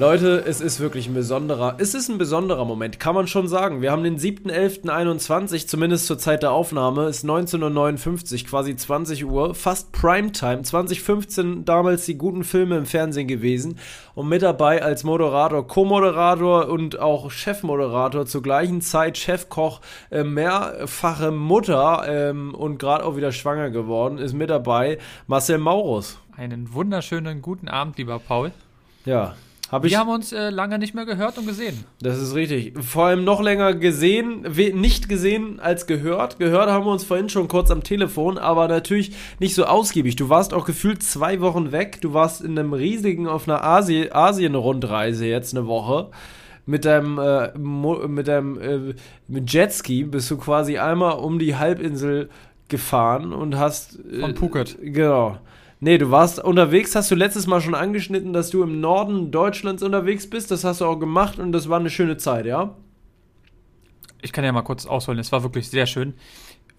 Leute, es ist wirklich ein besonderer, es ist ein besonderer Moment, kann man schon sagen. Wir haben den 7.11.21, zumindest zur Zeit der Aufnahme, ist 19.59 Uhr, quasi 20 Uhr, fast Primetime, 2015 damals die guten Filme im Fernsehen gewesen und mit dabei als Moderator, Co-Moderator und auch Chefmoderator zur gleichen Zeit, Chefkoch, äh, mehrfache Mutter ähm, und gerade auch wieder schwanger geworden, ist mit dabei Marcel Maurus. Einen wunderschönen guten Abend, lieber Paul. Ja, hab wir haben uns äh, lange nicht mehr gehört und gesehen. Das ist richtig. Vor allem noch länger gesehen, nicht gesehen als gehört. Gehört haben wir uns vorhin schon kurz am Telefon, aber natürlich nicht so ausgiebig. Du warst auch gefühlt zwei Wochen weg. Du warst in einem riesigen, auf einer Asi Asien-Rundreise jetzt eine Woche. Mit deinem, äh, mit deinem äh, mit Jetski bist du quasi einmal um die Halbinsel gefahren und hast. Äh, Von Phuket. Genau. Nee, du warst unterwegs, hast du letztes Mal schon angeschnitten, dass du im Norden Deutschlands unterwegs bist. Das hast du auch gemacht und das war eine schöne Zeit, ja? Ich kann ja mal kurz ausholen, es war wirklich sehr schön.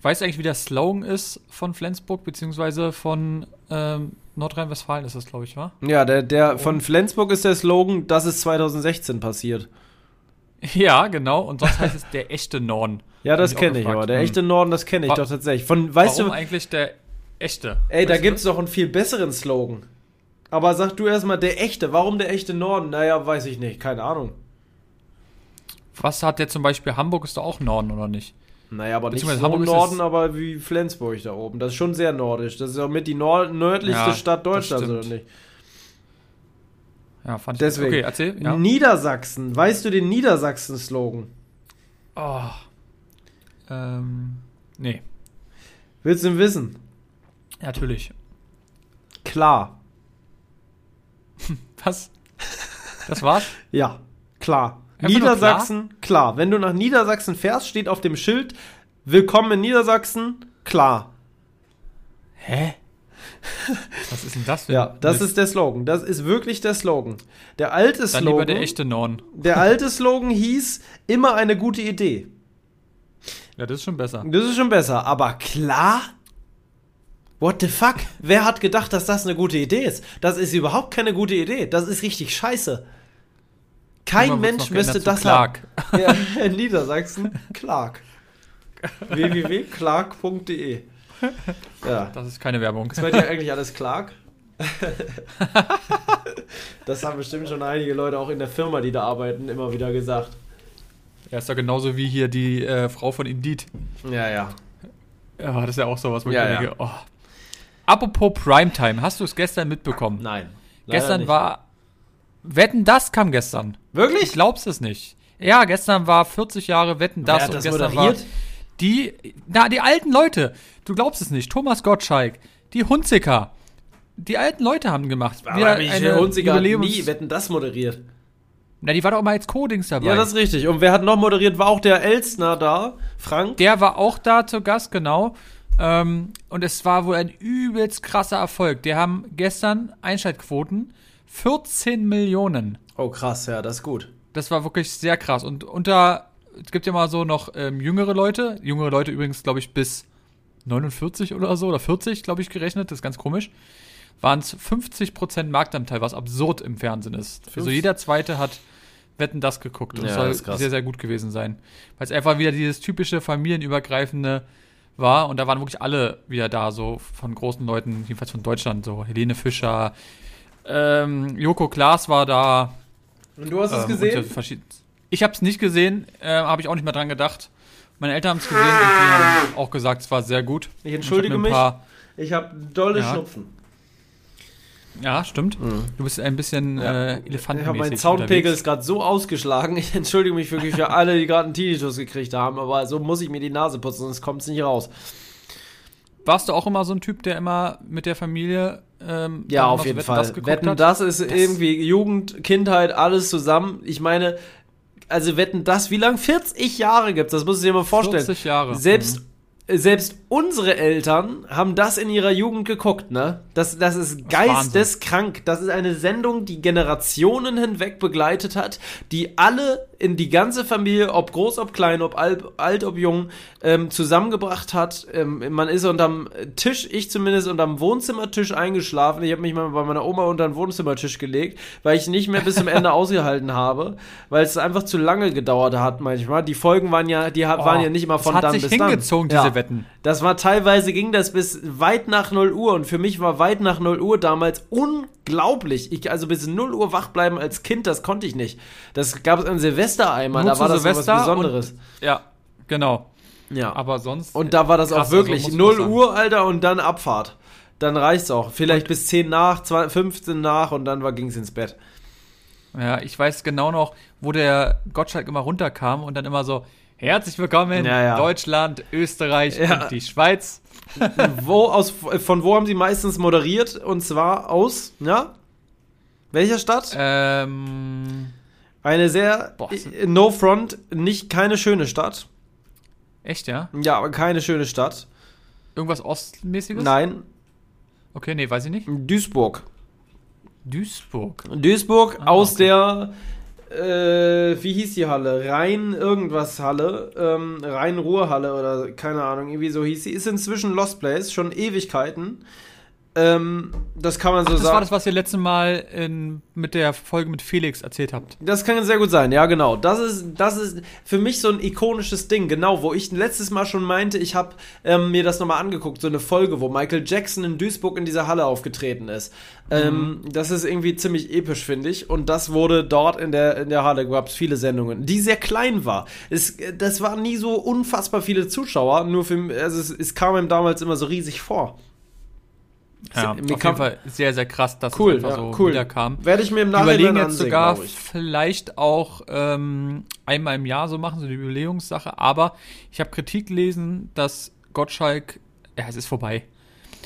Weißt du eigentlich, wie der Slogan ist von Flensburg, beziehungsweise von ähm, Nordrhein-Westfalen ist das, glaube ich, wa? Ja, der, der von Flensburg ist der Slogan, das ist 2016 passiert. Ja, genau. Und sonst heißt es der echte Norden. Ja, das kenne ich, aber der echte Norden, das kenne ich doch tatsächlich. Von, weißt warum du, eigentlich der echte. Ey, da gibt's doch einen viel besseren Slogan. Aber sag du erstmal der echte. Warum der echte Norden? Naja, weiß ich nicht. Keine Ahnung. Was hat der zum Beispiel? Hamburg ist doch auch Norden, oder nicht? Naja, aber nicht so Hamburg Norden, aber wie Flensburg da oben. Das ist schon sehr nordisch. Das ist auch mit die nord nördlichste ja, Stadt Deutschlands, oder nicht? Ja, fand ich. Deswegen. Okay, erzähl. Ja. Niedersachsen. Weißt du den Niedersachsen-Slogan? Oh. Ähm. Nee. Willst du ihn wissen? Natürlich. Klar. Was? Das war's? ja, klar. Einfach Niedersachsen, klar? klar. Wenn du nach Niedersachsen fährst, steht auf dem Schild Willkommen in Niedersachsen, klar. Hä? Was ist denn das für Ja, das ist der Slogan. Das ist wirklich der Slogan. Der alte Slogan. Dann lieber der echte Norden. Der alte Slogan hieß immer eine gute Idee. Ja, das ist schon besser. Das ist schon besser. Aber klar, What the fuck? Wer hat gedacht, dass das eine gute Idee ist? Das ist überhaupt keine gute Idee. Das ist richtig scheiße. Kein Mensch müsste das Clark. haben. Ja, in Niedersachsen, Clark. www.clark.de ja. Das ist keine Werbung. Ist bei dir eigentlich alles Clark? das haben bestimmt schon einige Leute auch in der Firma, die da arbeiten, immer wieder gesagt. Ja, ist doch genauso wie hier die äh, Frau von Indeed. Ja, ja. Ja, das ist ja auch so was, wo ja, ich denke, oh, Apropos Primetime, hast du es gestern mitbekommen? Nein. Gestern nicht. war. Wetten, das kam gestern. Wirklich? Ich glaub's es nicht. Ja, gestern war 40 Jahre Wetten, das. Wer hat das und gestern moderiert? war die, na, die alten Leute. Du glaubst es nicht. Thomas Gottschalk, die Hunziker. Die alten Leute haben gemacht. Aber ich eine Hunziker hat nie Wetten, das moderiert. Na, die war doch mal als Codings dabei. Ja, das ist richtig. Und wer hat noch moderiert? War auch der Elstner da, Frank? Der war auch da zu Gast, genau. Ähm, und es war wohl ein übelst krasser Erfolg. Die haben gestern Einschaltquoten 14 Millionen. Oh, krass, ja, das ist gut. Das war wirklich sehr krass. Und unter, es gibt ja mal so noch ähm, jüngere Leute, jüngere Leute übrigens, glaube ich, bis 49 oder so, oder 40, glaube ich, gerechnet, das ist ganz komisch, waren es 50% Marktanteil, was absurd im Fernsehen ist. Fünf? Also jeder Zweite hat Wetten das geguckt. Und ja, das soll sehr, sehr gut gewesen sein. Weil es einfach wieder dieses typische familienübergreifende war und da waren wirklich alle wieder da, so von großen Leuten, jedenfalls von Deutschland, so Helene Fischer, ähm, Joko Klaas war da. Und du hast es ähm, gesehen? Ich habe es nicht gesehen, äh, habe ich auch nicht mehr dran gedacht. Meine Eltern haben es gesehen und die haben auch gesagt, es war sehr gut. Ich entschuldige ich mich, ich habe dolle ja. Schnupfen. Ja, stimmt. Du bist ein bisschen Ja. äh, Ich elefantenmäßig habe meinen Soundpegel ist gerade so ausgeschlagen. Ich entschuldige mich wirklich für alle, die gerade einen Tinnitus gekriegt haben, aber so muss ich mir die Nase putzen, sonst kommt es nicht raus. Warst du auch immer so ein Typ, der immer mit der Familie ähm, Ja, auf jeden Wetten, Fall. das Wetten, hat? das ist irgendwie Jugend, Kindheit, alles zusammen. Ich meine, also Wetten, das, wie lang? 40 Jahre gibt's, das musst du dir mal vorstellen. 40 Jahre. Selbst, Mhm. Selbst unsere Eltern haben das in ihrer Jugend geguckt, ne? Das, das ist ist geisteskrank. Das ist eine Sendung, die Generationen hinweg begleitet hat, die alle in die ganze Familie, ob groß, ob klein, ob alt, alt ob jung, ähm, zusammengebracht hat. Ähm, man ist unterm Tisch, ich zumindest unterm Wohnzimmertisch eingeschlafen. Ich habe mich mal bei meiner Oma unter den Wohnzimmertisch gelegt, weil ich nicht mehr bis zum Ende ausgehalten habe, weil es einfach zu lange gedauert hat manchmal. Die Folgen waren ja, die ha- waren ja nicht immer von Oh, das hat dann sich bis dann. hingezogen, Ja. diese Wetten. Das war teilweise ging das bis weit nach 0 Uhr und für mich war weit nach 0 Uhr damals unglaublich. Ich also bis 0 Uhr wach bleiben als Kind, das konnte ich nicht. Das gab es an Silvester einmal, Nur da war das was Besonderes. Ja, genau. Ja. Aber sonst. Und da war das Krass, auch wirklich also muss man 0 sagen. Uhr, Alter, und dann Abfahrt. Dann reicht's auch. Vielleicht bis 10 nach, 2, 15 nach und dann war, ging's ins Bett. Ja, ich weiß genau noch, wo der Gottschalk immer runterkam und dann immer so, herzlich willkommen Ja, ja. Deutschland, Österreich Ja. und die Schweiz. Wo aus, von wo haben sie meistens moderiert? Und zwar aus, ja? Welcher Stadt? Ähm, Eine sehr, Boah, no front, nicht keine schöne Stadt. echt, ja? Ja, aber keine schöne Stadt. Irgendwas Ostmäßiges? Nein, Okay, nee, weiß ich nicht. Duisburg. Duisburg. Duisburg Ah, aus okay. der, äh, wie hieß die Halle? Rhein irgendwas Halle, ähm, Rhein-Ruhr-Halle oder keine Ahnung, irgendwie so hieß sie. Ist inzwischen Lost Place, schon Ewigkeiten. Ähm, das kann man so Das sagen. war das, was ihr letztes Mal in, mit der Folge mit Felix erzählt habt. Das kann sehr gut sein, ja genau. Das ist, das ist für mich so ein ikonisches Ding, genau, wo ich letztes Mal schon meinte, ich habe ähm, mir das nochmal angeguckt, so eine Folge, wo Michael Jackson in Duisburg in dieser Halle aufgetreten ist. Ähm, das ist irgendwie ziemlich episch, finde ich. Und das wurde dort in der, in der Halle, gab es viele Sendungen, die sehr klein war. Es, das waren nie so unfassbar viele Zuschauer, nur für, also es, es kam ihm damals immer so riesig vor. Ja, mir auf kam- jeden Fall sehr, sehr krass, dass Cool, es einfach ja, so cool. wiederkam. Werde ich mir im Nachhinein überlegen jetzt ansehen, sogar vielleicht auch ähm, einmal im Jahr so machen, so eine Jubiläumssache. Aber ich habe Kritik gelesen, dass Gottschalk, ja, es ist vorbei.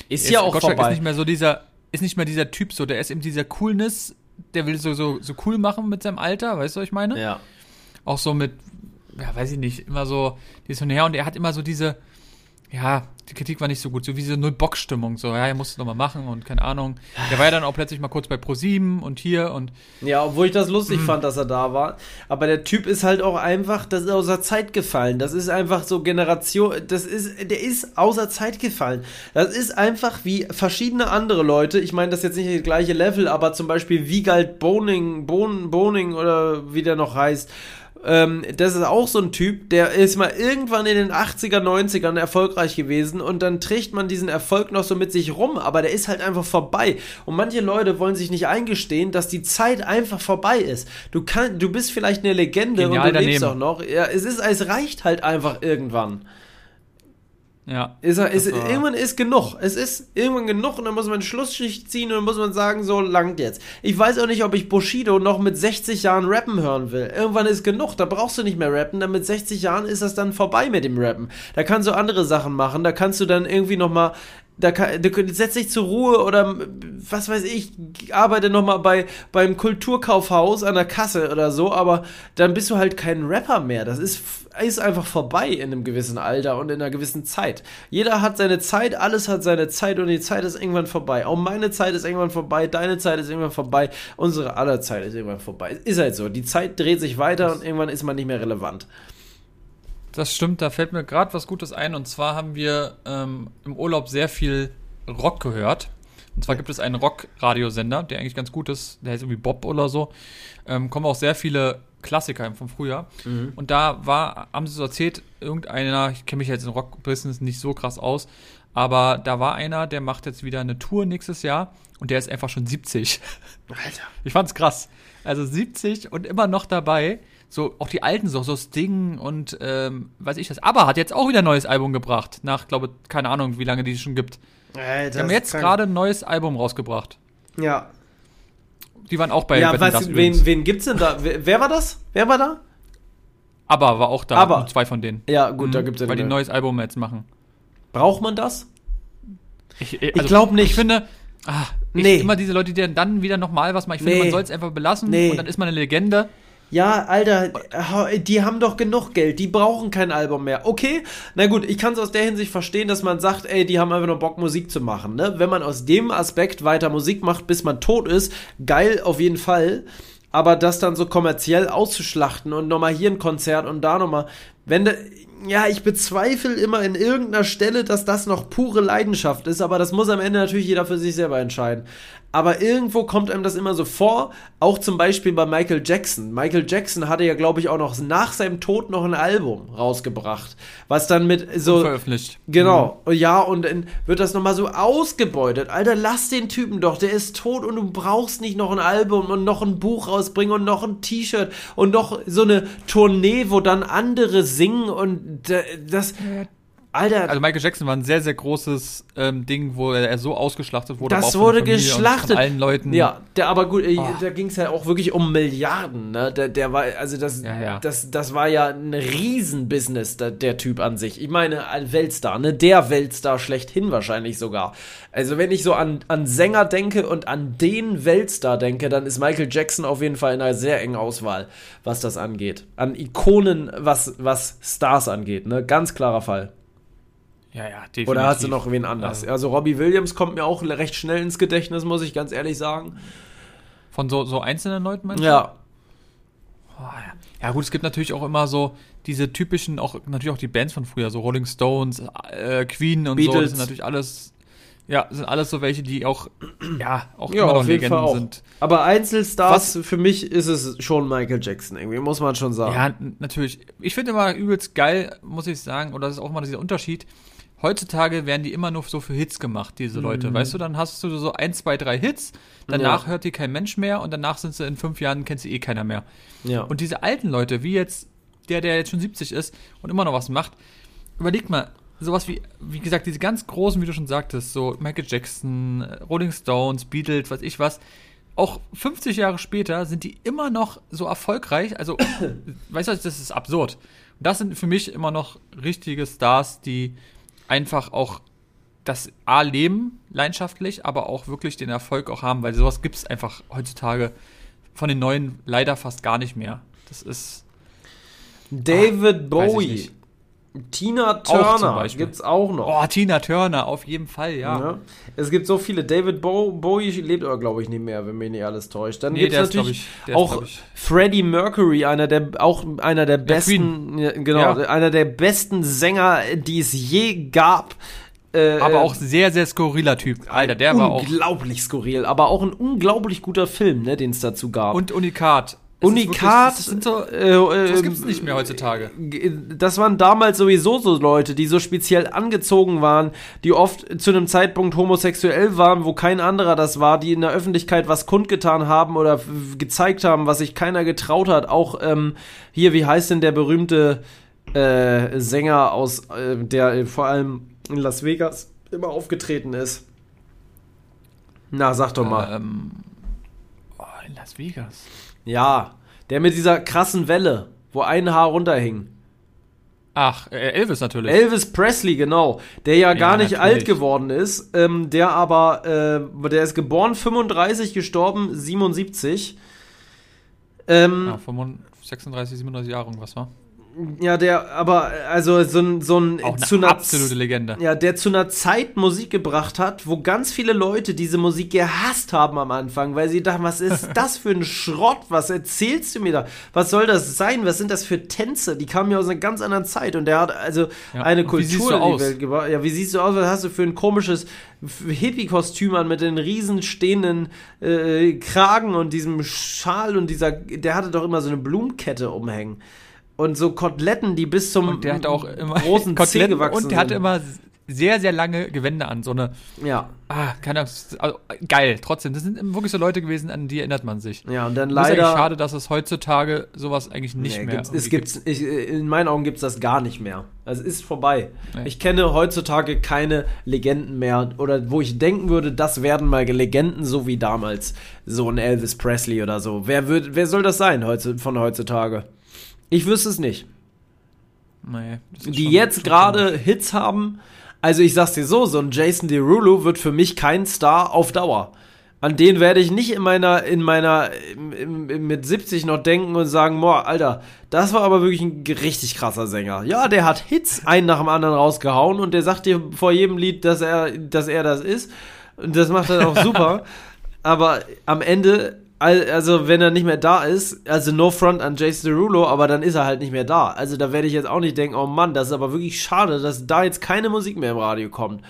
Ist ja auch Gottschalk vorbei. ist nicht mehr so dieser, ist nicht mehr dieser Typ so, der ist eben dieser Coolness, der will so, so, so cool machen mit seinem Alter, weißt du, was ich meine? ja. Auch so mit, ja, weiß ich nicht, immer so, dies und her und er hat immer so diese, ja, die Kritik war nicht so gut, so wie so Null-Bock-Stimmung, so, ja, er musste noch mal machen und keine Ahnung. Der war ja dann auch plötzlich mal kurz bei ProSieben und hier und Ja, obwohl ich das lustig Mhm. fand, dass er da war. Aber der Typ ist halt auch einfach, das ist außer Zeit gefallen. Das ist einfach so Generation, das ist, der ist außer Zeit gefallen. Das ist einfach wie verschiedene andere Leute. Ich meine, das ist jetzt nicht das gleiche Level, aber zum Beispiel Wiegald Boning, Bon, Boning oder wie der noch heißt. Ähm, das ist auch so ein Typ, der ist mal irgendwann in den 80er, 90ern erfolgreich gewesen und dann trägt man diesen Erfolg noch so mit sich rum, aber der ist halt einfach vorbei. Und manche Leute wollen sich nicht eingestehen, dass die Zeit einfach vorbei ist. Du kann, du bist vielleicht eine Legende Genial und du lebst daneben. auch noch. Ja, es ist, es reicht halt einfach irgendwann. Ja. Ist, er- ist, irgendwann ist genug. Es ist irgendwann genug und dann muss man eine Schlussschicht ziehen und dann muss man sagen, so langt jetzt. Ich weiß auch nicht, ob ich Bushido noch mit 60 Jahren rappen hören will. Irgendwann ist genug, da brauchst du nicht mehr rappen, dann mit 60 Jahren ist das dann vorbei mit dem Rappen. Da kannst du andere Sachen machen, da kannst du dann irgendwie nochmal da kann, du setz dich zur Ruhe oder was weiß ich, arbeite nochmal bei beim Kulturkaufhaus an der Kasse oder so, aber dann bist du halt kein Rapper mehr. Das ist, ist einfach vorbei in einem gewissen Alter und in einer gewissen Zeit. Jeder hat seine Zeit, alles hat seine Zeit und die Zeit ist irgendwann vorbei. Auch meine Zeit ist irgendwann vorbei, deine Zeit ist irgendwann vorbei, unsere aller Zeit ist irgendwann vorbei. Ist halt so. Die Zeit dreht sich weiter und irgendwann ist man nicht mehr relevant. Das stimmt, da fällt mir gerade was Gutes ein. Und zwar haben wir ähm, im Urlaub sehr viel Rock gehört. Und zwar gibt es einen Rock-Radiosender, der eigentlich ganz gut ist. Der heißt irgendwie Bob oder so. Ähm, kommen auch sehr viele Klassiker vom Frühjahr. Und da war, haben sie so erzählt, irgendeiner, ich kenne mich jetzt im Rock-Business nicht so krass aus, aber da war einer, der macht jetzt wieder eine Tour nächstes Jahr und der ist einfach schon 70. Alter. Ich fand's krass. Also 70 und immer noch dabei. So, auch die alten so, so Sting und ähm, weiß ich das. Aber hat jetzt auch wieder ein neues Album gebracht. Nach, glaube keine Ahnung, wie lange die es schon gibt. Alter, Die haben jetzt gerade ein neues Album rausgebracht. Ja. Die waren auch bei ja, was, das wen, wen gibt's denn da? Wer, war das? Wer war da? Aber war auch da. Aber. zwei von denen. Ja, gut, Mhm, da gibt's ja Weil die ein neues Album jetzt machen. Braucht man das? Ich, glaub nicht. Ich finde, ah, ich, Nee. immer diese Leute, die dann wieder nochmal was machen. Ich finde, Nee. man soll es einfach belassen Nee. und dann ist man eine Legende. Ja, Alter, die haben doch genug Geld, die brauchen kein Album mehr. Okay, na gut, ich kann es aus der Hinsicht verstehen, dass man sagt, ey, die haben einfach nur Bock, Musik zu machen. Ne? Wenn man aus dem Aspekt weiter Musik macht, bis man tot ist, geil auf jeden Fall. Aber das dann so kommerziell auszuschlachten und nochmal hier ein Konzert und da nochmal, wenn de, ja, ich bezweifle immer in irgendeiner Stelle, dass das noch pure Leidenschaft ist, aber das muss am Ende natürlich jeder für sich selber entscheiden. Aber irgendwo kommt einem das immer so vor, auch zum Beispiel bei Michael Jackson. Michael Jackson hatte ja, glaube ich, auch noch nach seinem Tod noch ein Album rausgebracht, was dann mit so veröffentlicht. Genau, ja, und dann wird das nochmal so ausgebeutet. Alter, lass den Typen doch, der ist tot und du brauchst nicht noch ein Album und noch ein Buch rausbringen und noch ein T-Shirt und noch so eine Tournee, wo dann andere singen und äh, das. Alter, Also Michael Jackson war ein sehr, sehr großes ähm, Ding, wo er so ausgeschlachtet wurde. Das wurde geschlachtet. Von allen Leuten. Ja, der, aber gut, Oh. da ging es ja auch wirklich um Milliarden, ne? Der, der war, also das, Ja, ja. das, das war ja ein Riesenbusiness, der, der Typ an sich. Ich meine, ein Weltstar, ne? Der Weltstar schlechthin wahrscheinlich sogar. Also wenn ich so an, an Sänger denke und an den Weltstar denke, dann ist Michael Jackson auf jeden Fall in einer sehr engen Auswahl, was das angeht. An Ikonen, was, was Stars angeht, ne? Ganz klarer Fall. Ja, ja definitiv. Oder hast du noch wen anders? Also- Also Robbie Williams kommt mir auch recht schnell ins Gedächtnis, muss ich ganz ehrlich sagen. Von so, so einzelnen Leuten, meinst? Ja, Oh, ja. ja gut, es gibt natürlich auch immer so diese typischen, auch natürlich auch die Bands von früher, so Rolling Stones, äh, Queen und so, Beatles. das sind natürlich alles, ja, sind alles so welche, die auch, ja, auch Ja, immer noch Legenden sind. Aber Einzelstars, für mich ist es schon Michael Jackson, irgendwie, muss man schon sagen. Ja, natürlich. Ich finde immer übelst geil, muss ich sagen, oder das ist auch mal dieser Unterschied. Heutzutage werden die immer nur so für Hits gemacht, diese Leute. Weißt du, dann hast du so ein, zwei, drei Hits, danach Ja. hört die kein Mensch mehr und danach sind sie in fünf Jahren, kennt sie eh keiner mehr. ja. Und diese alten Leute, wie jetzt der, der jetzt schon 70 ist und immer noch was macht, überlegt mal, sowas wie, wie gesagt, diese ganz großen, wie du schon sagtest, so Michael Jackson, Rolling Stones, Beatles, was ich was, auch 50 Jahre später sind die immer noch so erfolgreich. Also, weißt du, das ist absurd. Und das sind für mich immer noch richtige Stars, die einfach auch das A leben, leidenschaftlich, aber auch wirklich den Erfolg auch haben, weil sowas gibt es einfach heutzutage von den neuen leider fast gar nicht mehr. Das ist. David ich Bowie. Tina Turner Beispiel. gibt's auch noch. Oh, Tina Turner, auf jeden Fall, ja. Ja. Es gibt so viele. David Bo Bowie lebt aber, glaube ich, nicht mehr, wenn mich nicht alles täuscht. Dann Nee, ist, glaub natürlich ist, auch ich- Freddie Mercury, einer der auch einer der besten, ja, genau, Ja. einer der besten Sänger, die es je gab. Äh, Aber auch sehr, sehr skurriler Typ. Alter, der war auch. unglaublich skurril, aber auch ein unglaublich guter Film, ne, den es dazu gab. Und Unikat. Es Unikat, wirklich- Das so. äh, äh, Das gibt's nicht mehr heutzutage. das waren damals sowieso so Leute, die so speziell angezogen waren, die oft zu einem Zeitpunkt homosexuell waren, wo kein anderer das war, die in der Öffentlichkeit was kundgetan haben oder gezeigt haben, was sich keiner getraut hat. Auch ähm, hier, wie heißt denn der berühmte äh, Sänger aus, äh, der äh, vor allem in Las Vegas immer aufgetreten ist? Na, sag doch mal. Ähm, Las Vegas. Ja, der mit dieser krassen Welle, wo ein Haar runterhing. Ach, äh, Elvis natürlich. Elvis Presley, genau. Der ja gar nicht natürlich. alt geworden ist. Ähm, der aber, äh, der ist geboren 35, gestorben 77. Ähm, ja, 35, 36, 37 Jahre irgendwas, war? Ja, der, aber, also so ein, so ein Auch eine zu einer absolute Legende. Ja, der zu einer Zeit Musik gebracht hat, wo ganz viele Leute diese Musik gehasst haben am Anfang, weil sie dachten, was ist das für ein Schrott? Was erzählst du mir da? Was soll das sein? Was sind das für Tänze? Die kamen ja aus einer ganz anderen Zeit und der hat also Ja, eine Kultur in die aus? Welt gebracht. Ja, wie siehst du aus? Was hast du für ein komisches Hippie-Kostüm an mit den riesen stehenden äh, Kragen und diesem Schal und dieser, der hatte doch immer so eine Blumenkette umhängen. Und so Koteletten, die bis zum Und der hatte auch immer großen Zeh Koteletten gewachsen und der hatte sind. immer sehr, sehr lange Gewände an. So eine, Ja. ah, keine Ahnung, also, geil. Trotzdem, das sind wirklich so Leute gewesen, an die erinnert man sich. Ja, und dann Das ist leider. schade, dass es heutzutage sowas eigentlich nicht Nee, mehr gibt's, es gibt's, ich, in meinen Augen gibt es das gar nicht mehr. Also es ist vorbei. Nee. Ich kenne heutzutage keine Legenden mehr oder wo ich denken würde, das werden mal Legenden, so wie damals so ein Elvis Presley oder so. Wer, wird, wer soll das sein heute, von heutzutage? Ich wüsste es nicht. Nee, Die jetzt gerade Hits haben, also ich sag's dir so, so ein Jason Derulo wird für mich kein Star auf Dauer. An den werde ich nicht in meiner, in meiner, im, im, mit 70 noch denken und sagen, boah, Alter, das war aber wirklich ein richtig krasser Sänger. Ja, der hat Hits einen nach dem anderen rausgehauen und der sagt dir vor jedem Lied, dass er, dass er das ist. Und das macht er auch super. aber am Ende, also wenn er nicht mehr da ist, also no front an Jason Derulo, aber dann ist er halt nicht mehr da. Also da werde ich jetzt auch nicht denken, oh Mann, das ist aber wirklich schade, dass da jetzt keine Musik mehr im Radio kommt.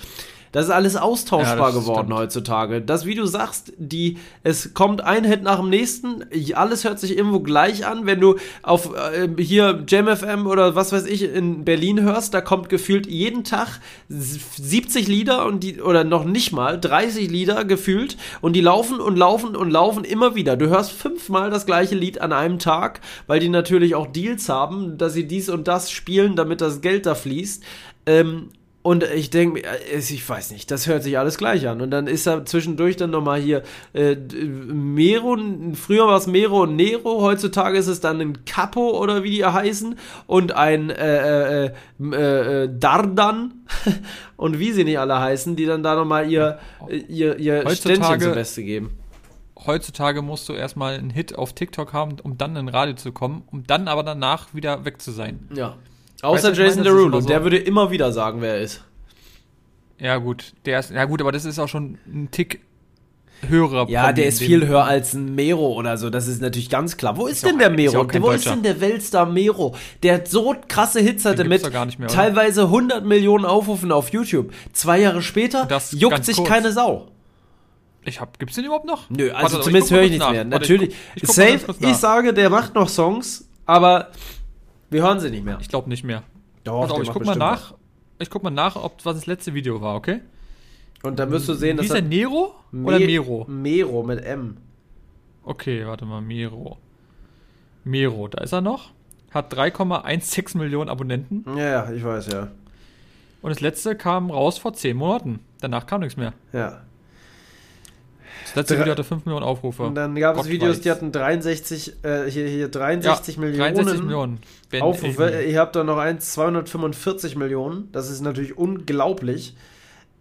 Das ist alles austauschbar Ja, geworden stimmt. heutzutage. Das, wie du sagst, die, es kommt ein Hit nach dem nächsten, alles hört sich irgendwo gleich an. Wenn du auf äh, hier JamFM oder was weiß ich in Berlin hörst, da kommt gefühlt jeden Tag 70 Lieder und die, oder noch nicht mal 30 Lieder gefühlt und die laufen und laufen und laufen immer wieder. Du hörst fünfmal das gleiche Lied an einem Tag, weil die natürlich auch Deals haben, dass sie dies und das spielen, damit das Geld da fließt. Ähm, und ich denke, ich weiß nicht, das hört sich alles gleich an. Und dann ist da zwischendurch dann nochmal hier äh, Mero, früher war es Mero und Nero, heutzutage ist es dann ein Capo oder wie die heißen und ein äh, äh, äh, äh, Dardan und wie sie nicht alle heißen, die dann da nochmal ihr, äh, ihr, ihr Heutzutage- Ständchen zum Beste geben. Heutzutage musst du erstmal einen Hit auf TikTok haben, um dann in Radio zu kommen, um dann aber danach wieder weg zu sein. Ja. Außer Weißt Jason ist Derulo, so- der würde immer wieder sagen, wer er ist. Ja, gut, der ist, ja gut, aber das ist auch schon ein Tick höherer. Ja, Promi der ist viel höher als ein Mero oder so, das ist natürlich ganz klar. Wo ist, Ist denn auch- der ist Mero? Wo ist Deutscher. denn der Weltstar Mero? Der hat so krasse Hits hatte mit doch gar nicht mehr, teilweise 100 Millionen Aufrufen auf YouTube. Zwei Jahre später Das juckt sich kurz. keine Sau. Ich hab, gibt's den überhaupt noch? Nö, Warte, also aber zumindest höre ich nichts nach. mehr. Warte, Natürlich, Ich, guck- ich guck safe, ich sage, der macht noch Songs, aber wir hören sie nicht mehr. Ich glaube nicht mehr. Doch, Pass auf, ich guck mal nach. Ich guck mal nach, ob was das letzte Video war, okay? was. Und dann wirst du sehen, Wie dass ist er Nero oder Me- Mero? Mero mit M. Okay, warte mal, Mero. Mero, da ist er noch. Hat 3,16 Millionen Abonnenten. Ja, ja, ich weiß, ja. Und das letzte kam raus vor 10 Monaten. Danach kam nichts mehr. Ja. Das letzte Video hatte 5 Millionen Aufrufe. Und dann gab es Videos, weiß. die hatten 63, äh, hier, hier 63 Millionen. 63 Millionen. Aufrufe. Ihr habt da noch eins, 245 Millionen. Das ist natürlich unglaublich.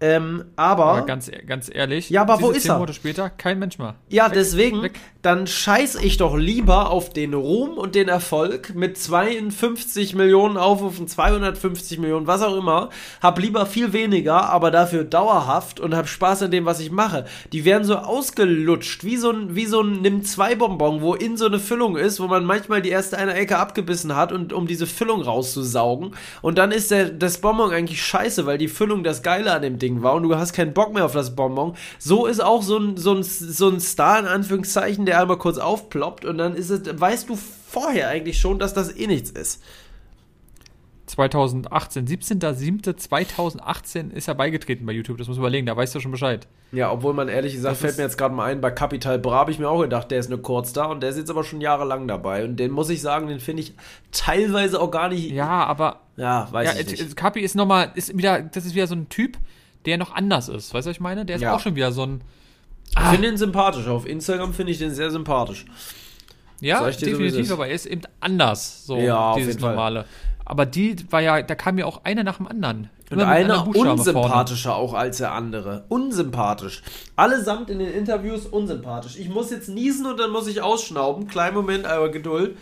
Ähm, aber, Aber ganz, ganz ehrlich, Ja, aber wo ist 10 er? Monate später kein Mensch mehr. ja, Weg, deswegen, weg. dann scheiß ich doch lieber auf den Ruhm und den Erfolg mit 52 Millionen Aufrufen, 250 Millionen, was auch immer. Hab lieber viel weniger, aber dafür dauerhaft und hab Spaß an dem, was ich mache. Die werden so ausgelutscht, wie so ein, wie so ein Nimm-2-Bonbon, wo in so eine Füllung ist, wo man manchmal die erste eine Ecke abgebissen hat und um diese Füllung rauszusaugen. Und dann ist der, das Bonbon eigentlich scheiße, weil die Füllung das Geile an dem Ding war und du hast keinen Bock mehr auf das Bonbon. So ist auch so ein, so ein, so ein Star in Anführungszeichen, der einmal kurz aufploppt und dann ist es, weißt du vorher eigentlich schon, dass das eh nichts ist. 2018, 17.07.2018 ist er beigetreten bei YouTube. Das muss man überlegen, da weißt du schon Bescheid. Ja, obwohl man ehrlich gesagt, Das fällt mir jetzt gerade mal ein, bei Capital Bra habe ich mir auch gedacht, der ist eine Kurzstar und der ist jetzt aber schon jahrelang dabei. Und den muss ich sagen, den finde ich teilweise auch gar nicht. Ja, aber Ja, weiß ja, ich nicht. Kapi ist nochmal, ist wieder, das ist wieder so ein Typ, der noch anders ist. Weißt du, was ich meine? Der ist Ja. auch schon wieder so ein. Ich finde den sympathisch. Auf Instagram finde ich den sehr sympathisch. Ja, definitiv, aber er ist eben anders. So, Ja, auf dieses jeden Fall. normale. Aber die war ja, da kam ja auch einer nach dem anderen. Und einer unsympathischer auch als der andere. Unsympathisch. Allesamt in den Interviews unsympathisch. Ich muss jetzt niesen und dann muss ich ausschnauben. Kleinen Moment, aber Geduld.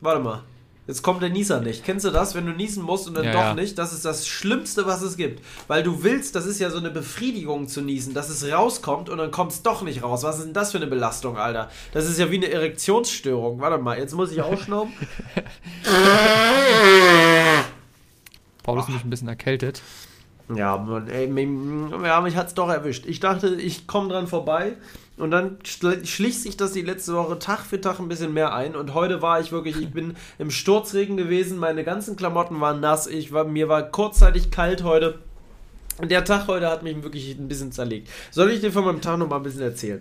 Warte mal. Jetzt kommt der Nieser nicht. Kennst du das, wenn du niesen musst und dann Ja, doch ja. nicht? Das ist das Schlimmste, was es gibt. Weil du willst, das ist ja so eine Befriedigung zu niesen, dass es rauskommt und dann kommt es doch nicht raus. Was ist denn das für eine Belastung, Alter? Das ist ja wie eine Erektionsstörung. Warte mal, jetzt muss ich ausschnauben. Paul ist nämlich ein bisschen erkältet. Ja, Mann, ey, ja, mich hat's doch erwischt. Ich dachte, ich komme dran vorbei und dann schl- schlich sich das die letzte Woche Tag für Tag ein bisschen mehr ein und heute war ich wirklich, ich bin im Sturzregen gewesen, meine ganzen Klamotten waren nass, ich war, mir war kurzzeitig kalt heute Der Tag heute hat mich wirklich ein bisschen zerlegt. Soll ich dir von meinem Tag noch mal ein bisschen erzählen?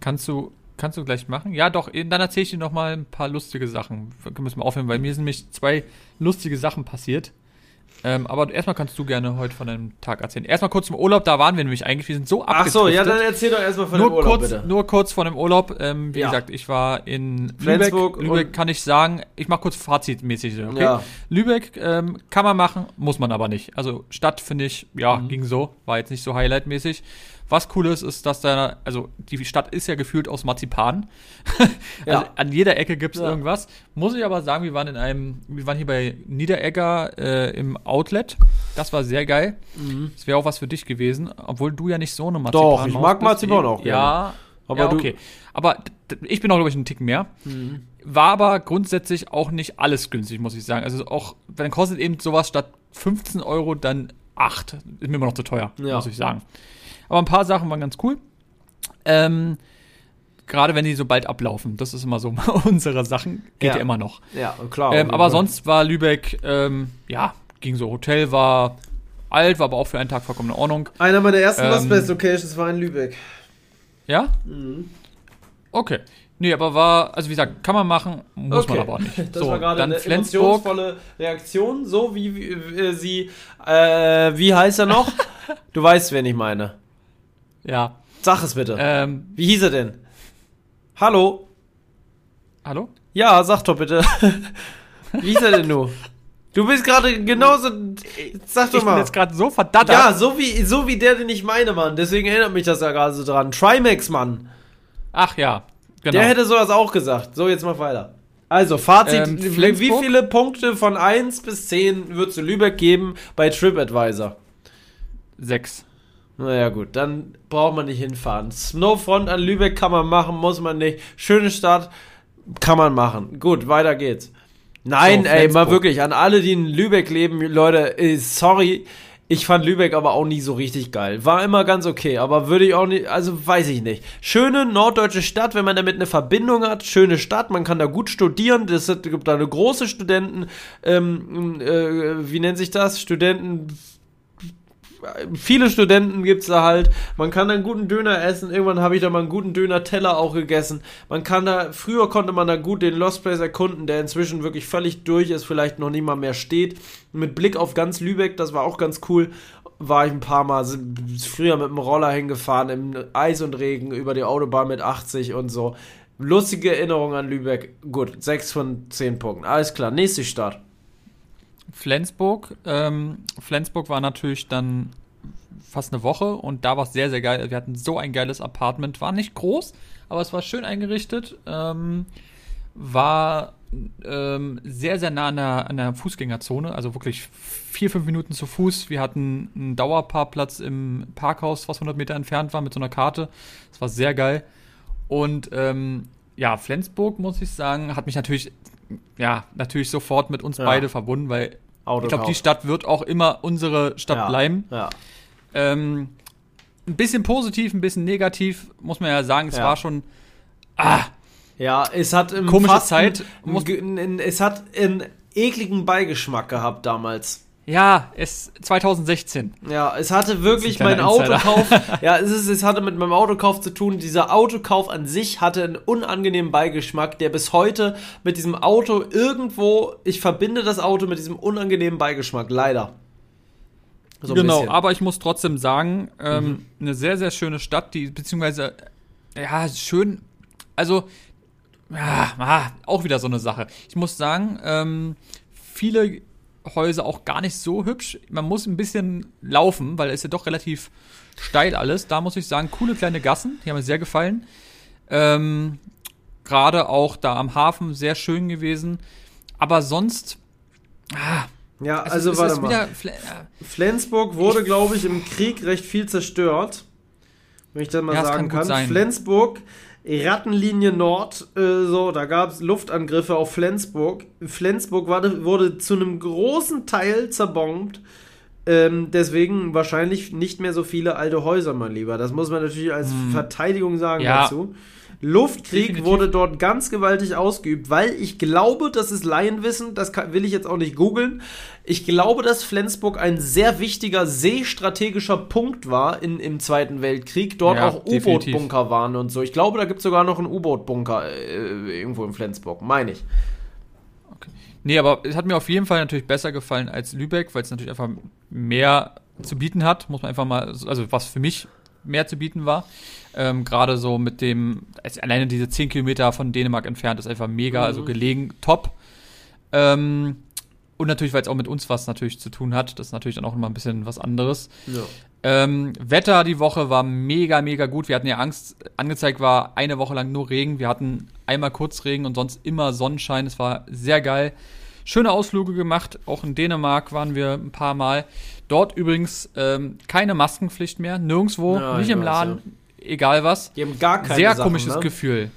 Kannst du, kannst du gleich machen? Ja, doch, dann erzähle ich dir noch mal ein paar lustige Sachen. Wir müssen mal aufhören, weil mir sind nämlich zwei lustige Sachen passiert. Ähm, aber erstmal kannst du gerne heute von deinem Tag erzählen. Erstmal kurz zum Urlaub, da waren wir nämlich eigentlich, wir sind so Ach so, ja, dann erzähl doch erstmal von nur dem Urlaub, kurz, bitte. Nur kurz von dem Urlaub. Ähm, wie Ja. gesagt, ich war in Flensburg Lübeck. Lübeck und- kann ich sagen, ich mache kurz fazitmäßig. Okay? Ja. Lübeck ähm, kann man machen, muss man aber nicht. Also Stadt finde ich, ja, Mhm. ging so, war jetzt nicht so highlightmäßig. Was cool ist, ist, dass da, also die Stadt ist ja gefühlt aus Marzipan. Ja. Also an jeder Ecke gibt's Ja. irgendwas. Muss ich aber sagen, wir waren in einem, wir waren hier bei Niederegger äh, im Outlet. Das war sehr geil. Das wäre auch was für dich gewesen, obwohl du ja nicht so eine Marzipan Doch, ich mag Marzipan auch gerne. Ja, Aber ja, okay. Aber ich bin auch, glaube ich, einen Ticken mehr. War aber grundsätzlich auch nicht alles günstig, muss ich sagen. Also auch, dann kostet eben sowas statt 15 Euro dann 8. Ist mir immer noch zu teuer, Ja. muss ich sagen. Aber ein paar Sachen waren ganz cool. Ähm, Gerade wenn die so bald ablaufen. Das ist immer so unsere Sachen. Geht ja, Ja. immer noch. Ja, klar. Ähm, aber sonst war Lübeck, ähm, ja, ging so. Hotel war alt, war aber auch für einen Tag vollkommen in Ordnung. Einer meiner ersten Ähm, Lost Best Locations war in Lübeck. Ja? Mhm. Okay. Nee, aber war, also wie gesagt, kann man machen, muss man aber auch nicht. Das so, war gerade dann eine Flensburg. emotionsvolle Reaktion, so wie, wie äh, sie, äh, wie heißt er noch? du weißt, wen ich meine. Ja. Sag es bitte. Ähm, Wie hieß er denn? Hallo? hallo? Ja, sag doch bitte. wie hieß er denn nur? Du bist gerade genauso. Sag doch Ich bin mal. jetzt gerade so verdattert. Ja, so wie, so wie der, den ich meine, Mann. Deswegen erinnert mich das ja gerade so dran. Trimax, Mann. Ach ja, genau. Der hätte sowas auch gesagt. So, jetzt mal weiter. Also, Fazit. Ähm, wie viele Punkte von 1 bis 10 würdest du Lübeck geben bei TripAdvisor? Sechs. Naja, gut, dann braucht man nicht hinfahren. Snowfront an Lübeck kann man machen, muss man nicht. Schöne Stadt, kann man machen. Gut, weiter geht's. Nein, So, ey, mal wirklich, an alle, die in Lübeck leben, Leute, äh, sorry. Ich fand Lübeck aber auch nie so richtig geil. War immer ganz okay, aber würde ich auch nicht, also weiß ich nicht. Schöne norddeutsche Stadt, wenn man damit eine Verbindung hat. Schöne Stadt, man kann da gut studieren. Es gibt da eine große Studenten, ähm, äh, wie nennt sich das? Studenten, viele Studenten gibt's da halt. Man kann da einen guten Döner essen. Irgendwann habe ich da mal einen guten Döner-Teller auch gegessen. Man kann da, früher konnte man da gut den Lost Place erkunden, der inzwischen wirklich völlig durch ist, vielleicht noch nie mal mehr steht. Mit Blick auf ganz Lübeck, das war auch ganz cool. War ich ein paar Mal früher mit dem Roller hingefahren, im Eis und Regen, über die Autobahn mit 80 und so. Lustige Erinnerung an Lübeck. Gut, 6 von 10 Punkten. Alles klar, nächste Stadt. Flensburg. Ähm, Flensburg war natürlich dann fast eine Woche und da war es sehr, sehr geil. Wir hatten so ein geiles Apartment. War nicht groß, aber es war schön eingerichtet. Ähm, war ähm, sehr, sehr nah an der, an der Fußgängerzone, also wirklich vier, fünf Minuten zu Fuß. Wir hatten einen Dauerparkplatz im Parkhaus, was 100 Meter entfernt war, mit so einer Karte. Das war sehr geil. Und ähm, ja, Flensburg, muss ich sagen, hat mich natürlich, ja, natürlich sofort mit uns Ja. beide verbunden, weil Auto ich glaube, die Stadt wird auch immer unsere Stadt ja. bleiben. Ja. Ähm, ein bisschen positiv, ein bisschen negativ, muss man ja sagen. Es Ja. war schon. Ah, Ja, es hat Komische Zeit, muss- ge- n- es hat einen ekligen Beigeschmack gehabt damals. Ja, es 2016. Ja, es hatte wirklich mein Autokauf. ja, es, ist, es hatte mit meinem Autokauf zu tun. Dieser Autokauf an sich hatte einen unangenehmen Beigeschmack, der bis heute mit diesem Auto irgendwo, ich verbinde das Auto mit diesem unangenehmen Beigeschmack, leider. So genau, bisschen. Mhm. aber ich muss trotzdem sagen, ähm, eine sehr, sehr schöne Stadt, die, beziehungsweise, ja, schön, also, ja, ah, auch wieder so eine Sache. Ich muss sagen, ähm, viele Häuser auch gar nicht so hübsch. Man muss ein bisschen laufen, weil es ist ja doch relativ steil alles. Da muss ich sagen, coole kleine Gassen, die haben mir sehr gefallen. Ähm, Gerade auch da am Hafen sehr schön gewesen. Aber sonst, ah, ja, also, also, warte mal. Flensburg wurde, glaube ich, im Krieg recht viel zerstört. Wenn ich das mal Ja, das sagen kann gut kann. sein. Flensburg, Rattenlinie Nord, äh, so, da gab es Luftangriffe auf Flensburg. Flensburg war, wurde zu einem großen Teil zerbombt. Ähm, deswegen wahrscheinlich nicht mehr so viele alte Häuser, mein Lieber. Das muss man natürlich als Verteidigung sagen Hm. Ja. dazu. Luftkrieg Definitiv. wurde dort ganz gewaltig ausgeübt, weil ich glaube, das ist Laienwissen, das kann, will ich jetzt auch nicht googeln. Ich glaube, dass Flensburg ein sehr wichtiger seestrategischer Punkt war in, im Zweiten Weltkrieg. Dort Ja, auch. U-Boot-Bunker waren und so. Ich glaube, da gibt es sogar noch einen U-Boot-Bunker äh, irgendwo in Flensburg, meine ich. Nee, aber es hat mir auf jeden Fall natürlich besser gefallen als Lübeck, weil es natürlich einfach mehr zu bieten hat, muss man einfach mal, also was für mich mehr zu bieten war. Ähm, Gerade so mit dem, also alleine diese 10 Kilometer von Dänemark entfernt ist einfach mega, also gelegen, top. Ähm, und natürlich, weil es auch mit uns was natürlich zu tun hat, das ist natürlich dann auch immer ein bisschen was anderes. Ja. Ähm, Wetter die Woche war mega, mega gut. Wir hatten ja Angst, angezeigt war eine Woche lang nur Regen. Wir hatten einmal kurz Regen und sonst immer Sonnenschein. Es war sehr geil. Schöne Ausflüge gemacht. Auch in Dänemark waren wir ein paar Mal. Dort übrigens ähm, keine Maskenpflicht mehr. Nirgendwo, Ja, nicht ich im Laden, egal was. Die haben gar keine Sehr Sachen, komisches ne? Gefühl.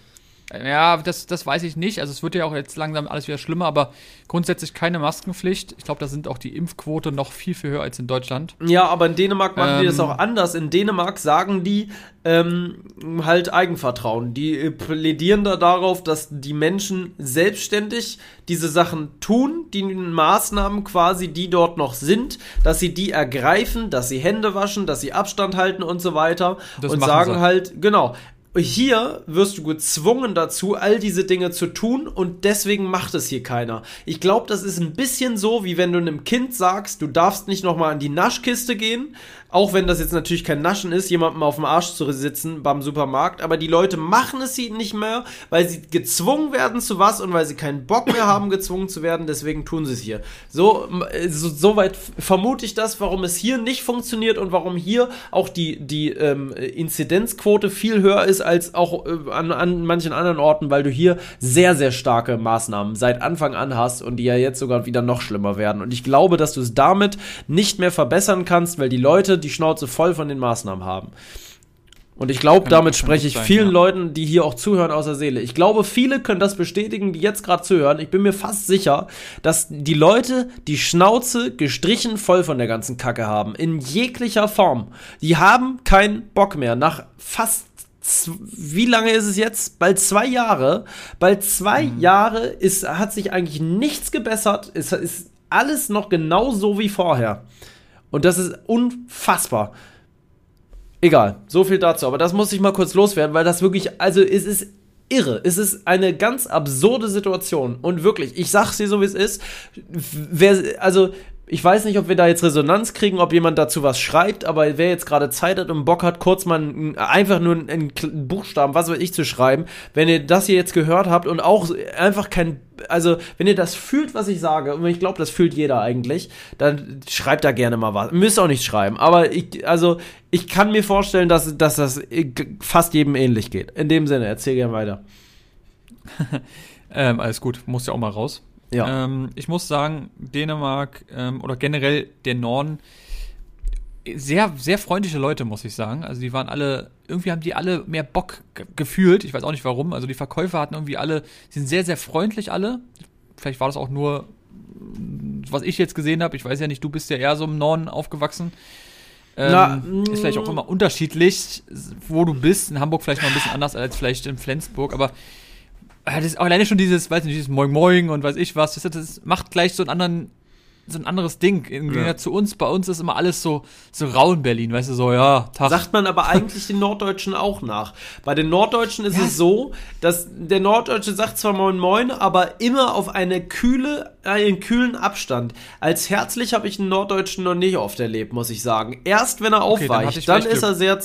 Ja, das, das weiß ich nicht. Also es wird ja auch jetzt langsam alles wieder schlimmer, aber grundsätzlich keine Maskenpflicht. Ich glaube, da sind auch die Impfquote noch viel, viel höher als in Deutschland. Ja, aber in Dänemark machen die das Ähm. auch anders. In Dänemark sagen die ähm, halt Eigenvertrauen. Die äh, plädieren da darauf, dass die Menschen selbstständig diese Sachen tun, die Maßnahmen quasi, die dort noch sind, dass sie die ergreifen, dass sie Hände waschen, dass sie Abstand halten und so weiter. Das und sagen sie. halt, genau. Hier wirst du gezwungen dazu, all diese Dinge zu tun und deswegen macht es hier keiner. Ich glaube, das ist ein bisschen so, wie wenn du einem Kind sagst, du darfst nicht nochmal an die Naschkiste gehen, auch wenn das jetzt natürlich kein Naschen ist, jemandem auf dem Arsch zu sitzen beim Supermarkt, aber die Leute machen es sie nicht mehr, weil sie gezwungen werden zu was und weil sie keinen Bock mehr haben, gezwungen zu werden, deswegen tun sie es hier. So, äh, so, soweit f- vermute ich das, warum es hier nicht funktioniert und warum hier auch die, die ähm, Inzidenzquote viel höher ist als auch äh, an, an manchen anderen Orten, weil du hier sehr, sehr starke Maßnahmen seit Anfang an hast und die ja jetzt sogar wieder noch schlimmer werden. Und ich glaube, dass du es damit nicht mehr verbessern kannst, weil die Leute die Schnauze voll von den Maßnahmen haben. Und ich glaube, damit spreche ich sein, vielen ja. Leuten, die hier auch zuhören, aus der Seele. Ich glaube, viele können das bestätigen, die jetzt gerade zuhören. Ich bin mir fast sicher, dass die Leute die Schnauze gestrichen voll von der ganzen Kacke haben. In jeglicher Form. Die haben keinen Bock mehr. Nach fast wie lange ist es jetzt? Bald zwei Jahre. Bald zwei Mhm. Jahre ist, hat sich eigentlich nichts gebessert. Es ist alles noch genauso wie vorher. Und das ist unfassbar. Egal, so viel dazu. Aber das muss ich mal kurz loswerden, weil das wirklich, also es ist irre. Es ist eine ganz absurde Situation. Und wirklich, ich sag's dir so, wie es ist. Wer, also, ich weiß nicht, ob wir da jetzt Resonanz kriegen, ob jemand dazu was schreibt, aber wer jetzt gerade Zeit hat und Bock hat, kurz mal ein, einfach nur einen, einen Buchstaben, was weiß ich, zu schreiben, wenn ihr das hier jetzt gehört habt und auch einfach kein, also wenn ihr das fühlt, was ich sage, und ich glaube, das fühlt jeder eigentlich, dann schreibt da gerne mal was. Müsst auch nicht schreiben, aber ich, also ich kann mir vorstellen, dass, dass das fast jedem ähnlich geht. In dem Sinne, erzähl gerne weiter. Ähm, alles gut, muss ja auch mal raus. Ja. Ähm, ich muss sagen, Dänemark ähm, oder generell der Norden, sehr, sehr freundliche Leute, muss ich sagen. Also die waren alle, irgendwie haben die alle mehr Bock ge- gefühlt. Ich weiß auch nicht warum. Also die Verkäufer hatten irgendwie alle, sind sehr, sehr freundlich alle. Vielleicht war das auch nur, mm, was ich jetzt gesehen habe. Ich weiß ja nicht, du bist ja eher so im Norden aufgewachsen. Ähm, Na, ist vielleicht auch immer unterschiedlich, wo du bist. In Hamburg vielleicht mal ein bisschen anders als vielleicht in Flensburg, aber das ist alleine schon dieses, weiß nicht, dieses Moin Moin und weiß ich was, das, das macht gleich so einen anderen, so ein anderes Ding. Im Ja. Gegensatz zu uns, bei uns ist immer alles so, so rau in Berlin, weißt du, so, ja, Tag. Sagt man aber eigentlich den Norddeutschen auch nach. Bei den Norddeutschen ist es so, dass der Norddeutsche sagt zwar Moin Moin, aber immer auf eine kühle, einen kühlen Abstand. Als herzlich habe ich einen Norddeutschen noch nicht oft erlebt, muss ich sagen. Erst wenn er Okay, dann aufweicht, ich dann, vielleicht ist er sehr.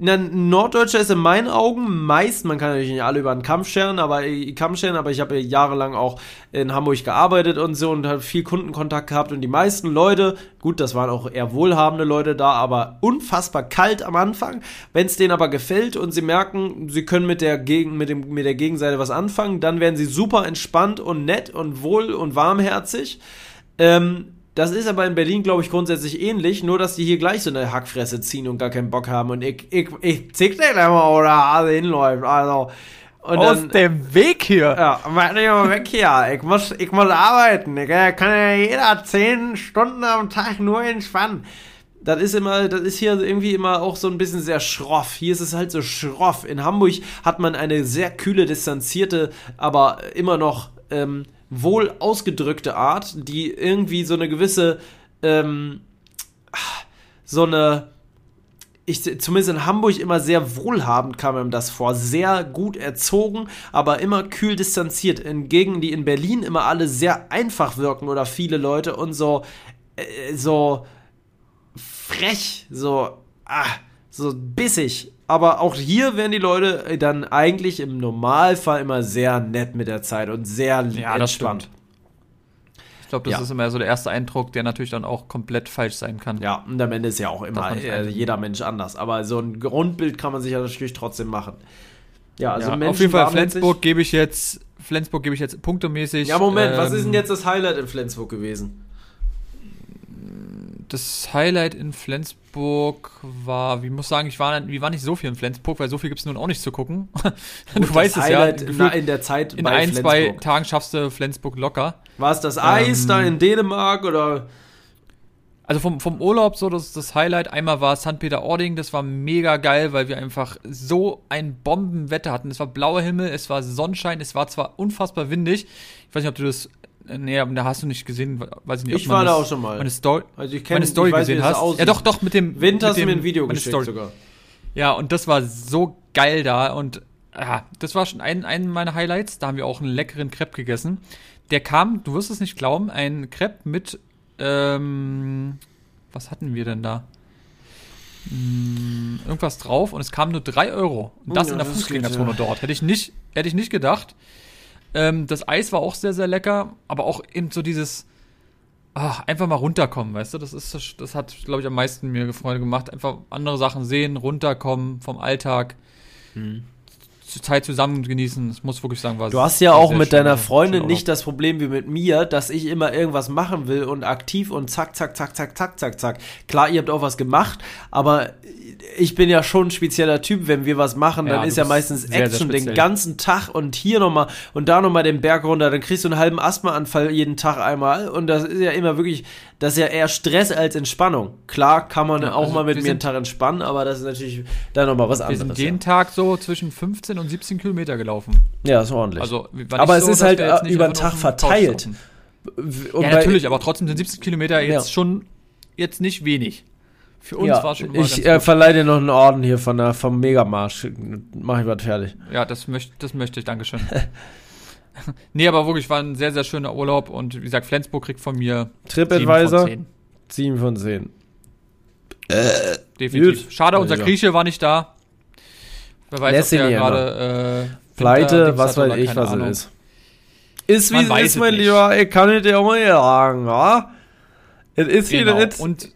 Ein Norddeutscher ist in meinen Augen meist, man kann natürlich nicht alle über den Kamm scheren, aber äh, Kamm scheren, aber ich habe ja jahrelang auch in Hamburg gearbeitet und so und habe viel Kundenkontakt gehabt und die meisten Leute, gut, das waren auch eher wohlhabende Leute da, aber unfassbar kalt am Anfang. Wenn es denen aber gefällt und sie merken, sie können mit der, Gegen, mit, dem, mit der Gegenseite was anfangen, dann werden sie super entspannt und nett und wohl und warmherzig. Ähm, das ist aber in Berlin, glaube ich, grundsätzlich ähnlich, nur dass die hier gleich so eine Hackfresse ziehen und gar keinen Bock haben. Und ich, ich, ich zick den immer, wo der Hase hinläuft. Also. Und dann, dem Weg hier. ja, mach dich mal weg hier. Ich muss, ich muss arbeiten. Ich äh, kann ja jeder zehn Stunden am Tag nur entspannen. das ist immer, das ist hier irgendwie immer auch so ein bisschen sehr schroff. Hier ist es halt so schroff. In Hamburg hat man eine sehr kühle, distanzierte, aber immer noch ähm, wohl ausgedrückte Art, die irgendwie so eine gewisse, ähm, so eine, ich, zumindest in Hamburg immer sehr wohlhabend kam ihm das vor, sehr gut erzogen, aber immer kühl distanziert. Hingegen die in Berlin immer alle sehr einfach wirken oder viele Leute und so, äh, so frech, so, ah, so bissig. Aber auch hier werden die Leute dann eigentlich im Normalfall immer sehr nett mit der Zeit und sehr ja, entspannt. Ich glaube, das ja. ist immer so der erste Eindruck, der natürlich dann auch komplett falsch sein kann. Ja, und am Ende ist ja auch immer äh, jeder Mensch anders. Aber so ein Grundbild kann man sich ja natürlich trotzdem machen. Ja, also ja, auf jeden Fall Flensburg gebe ich jetzt Flensburg gebe ich jetzt punktemäßig. Ja, Moment, ähm, was ist denn jetzt das Highlight in Flensburg gewesen? Das Highlight in Flensburg war, wie muss sagen, ich war, ich war nicht so viel in Flensburg, weil so viel gibt es nun auch nicht zu gucken. du Gut, weißt es Highlight ja. In, in der Zeit in ein, Flensburg. zwei Tagen schaffst du Flensburg locker. War es das Eis ähm, da in Dänemark oder? Also vom, vom Urlaub so, das, das Highlight. Einmal war St. Peter-Ording, das war mega geil, weil wir einfach so ein Bombenwetter hatten. Es war blauer Himmel, es war Sonnenschein, es war zwar unfassbar windig. Ich weiß nicht, ob du das Nee, da hast du nicht gesehen, weiß ich nicht. Ich war da auch schon mal. Meine Story, also ich kenn, meine Story ich weiß, gesehen hast. Ja, doch, doch, mit dem. Wind hast du mir ein Video geschickt Story. sogar. Ja, und das war so geil da und ja, das war schon ein, ein meiner Highlights. Da haben wir auch einen leckeren Crepe gegessen. Der kam, du wirst es nicht glauben, ein Crepe mit, ähm, was hatten wir denn da? Hm, irgendwas drauf und es kam nur 3 Euro. Und das ja, in der Fußgängerzone ja. dort. Hätte ich nicht, hätte ich nicht gedacht. Ähm, das Eis war auch sehr, sehr lecker, aber auch eben so dieses ach, einfach mal runterkommen, weißt du? Das ist, das hat, glaube ich, am meisten mir Freude gemacht. Einfach andere Sachen sehen, runterkommen vom Alltag. Hm. Zeit zusammen genießen. Das muss wirklich sagen, war Du hast ja auch mit deiner Freundin nicht das Problem wie mit mir, dass ich immer irgendwas machen will und aktiv und zack, zack, zack, zack, zack, zack, zack. Klar, ihr habt auch was gemacht, aber ich bin ja schon ein spezieller Typ, wenn wir was machen, dann ja, ist ja meistens sehr, Action sehr den ganzen Tag und hier nochmal und da nochmal den Berg runter, dann kriegst du einen halben Asthmaanfall jeden Tag einmal und das ist ja immer wirklich, das ist ja eher Stress als Entspannung. Klar kann man ja, auch also mal mit mir einen Tag entspannen, aber das ist natürlich dann nochmal was anderes. Wir sind jeden ja. Tag so zwischen 15 und 17 Kilometer gelaufen. Ja, ist ordentlich. Also, aber es so, ist halt über den Tag verteilt. Ja, natürlich, aber trotzdem sind 17 Kilometer jetzt schon jetzt nicht wenig. Für uns ja, war schon mal Ich äh, verleihe dir noch einen Orden hier von der, vom Megamarsch. Mach ich was fertig. Ja, das, möcht, das möchte ich, Dankeschön. nee, aber wirklich, war ein sehr, sehr schöner Urlaub und wie gesagt, Flensburg kriegt von mir TripAdvisor 7 von 10. Äh, Definitiv. Gut. Schade, unser Grieche war nicht da. Wer weiß, Lässt ob der gerade äh, Pleite, was weiß ich, was es ist. Ist wie es ist, mein Lieber, ich kann es dir auch mal sagen, ja? Es ist genau. wie es Und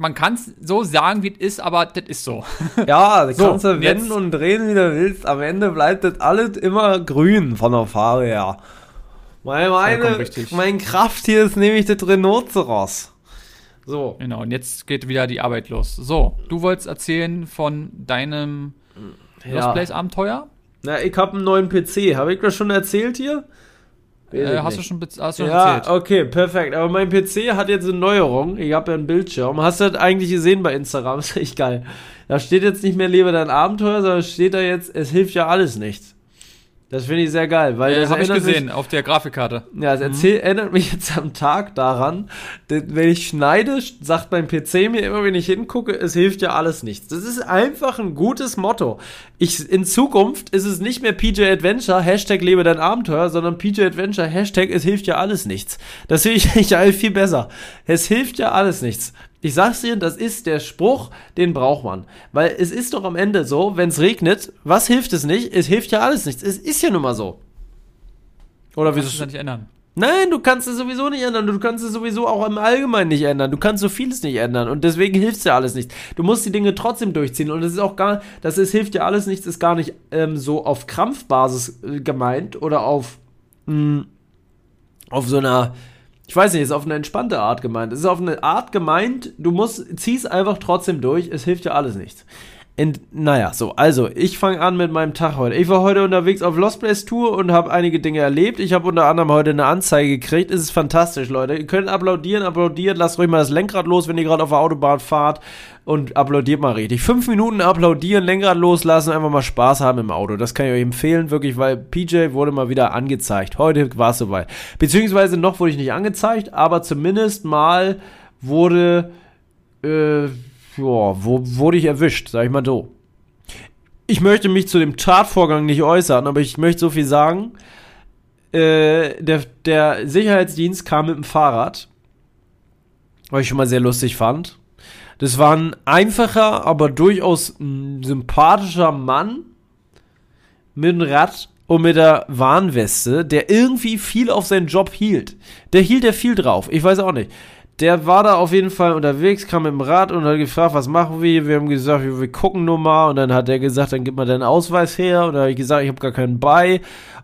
man kann es so sagen, wie es ist, aber das ist so. Ja, da so, kannst du wenden jetzt. und drehen, wie du willst. Am Ende bleibt das alles immer grün von der Farbe her. Meine, meine, mein Kraft hier ist nämlich das Rhinoceros. So. Genau, und jetzt geht wieder die Arbeit los. So, du wolltest erzählen von deinem ja. Lost Place Abenteuer? Na, ich habe einen neuen PC. Habe ich das schon erzählt hier? Äh, hast, du schon, hast du schon ja, erzählt? okay, perfekt. Aber mein PC hat jetzt eine Neuerung. Ich habe ja einen Bildschirm. Hast du das eigentlich gesehen bei Instagram? ist echt geil. Da steht jetzt nicht mehr Lebe dein Abenteuer, sondern steht da jetzt, es hilft ja alles nichts. Das finde ich sehr geil, weil ja, das habe ich gesehen mich, auf der Grafikkarte. Ja, das erzähl, mhm. erinnert mich jetzt am Tag daran, wenn ich schneide, sagt mein PC mir immer, wenn ich hingucke, es hilft ja alles nichts. Das ist einfach ein gutes Motto. Ich, in Zukunft ist es nicht mehr PJ Adventure, Hashtag lebe dein Abenteuer, sondern PJ Adventure, Hashtag es hilft ja alles nichts. Das finde ich ja viel besser. Es hilft ja alles nichts. Ich sag's dir, das ist der Spruch, den braucht man. Weil es ist doch am Ende so, wenn es regnet, was hilft es nicht? Es hilft ja alles nichts. Es ist ja nun mal so. Oder wie du es nicht ändern? Nein, du kannst es sowieso nicht ändern. Du kannst es sowieso auch im Allgemeinen nicht ändern. Du kannst so vieles nicht ändern. Und deswegen hilft ja alles nichts. Du musst die Dinge trotzdem durchziehen. Und es ist auch gar, das ist, hilft ja alles nichts, ist gar nicht ähm, so auf Krampfbasis äh, gemeint oder auf, mh, hm, auf so einer, ich weiß nicht, ist auf eine entspannte Art gemeint. Es ist auf eine Art gemeint, du musst, ziehst einfach trotzdem durch, es hilft ja alles nichts. In, naja, so, also, ich fange an mit meinem Tag heute. Ich war heute unterwegs auf Lost Place Tour und habe einige Dinge erlebt. Ich habe unter anderem heute eine Anzeige gekriegt. Es ist fantastisch, Leute. Ihr könnt applaudieren, applaudieren, lasst ruhig mal das Lenkrad los, wenn ihr gerade auf der Autobahn fahrt und applaudiert mal richtig. Fünf Minuten applaudieren, Lenkrad loslassen, einfach mal Spaß haben im Auto. Das kann ich euch empfehlen, wirklich, weil PJ wurde mal wieder angezeigt. Heute war es soweit. Beziehungsweise noch wurde ich nicht angezeigt, aber zumindest mal wurde, äh, ja, wo wurde ich erwischt, sag ich mal so. Ich möchte mich zu dem Tatvorgang nicht äußern, aber ich möchte so viel sagen. Äh, der, der Sicherheitsdienst kam mit dem Fahrrad, was ich schon mal sehr lustig fand. Das war ein einfacher, aber durchaus sympathischer Mann mit einem Rad und mit der Warnweste, der irgendwie viel auf seinen Job hielt. Der hielt er viel drauf. Ich weiß auch nicht der war da auf jeden Fall unterwegs, kam mit dem Rad und hat gefragt, was machen wir? Wir haben gesagt, wir gucken nur mal. Und dann hat er gesagt, dann gib mal deinen Ausweis her. Und dann habe ich gesagt, ich habe gar keinen bei.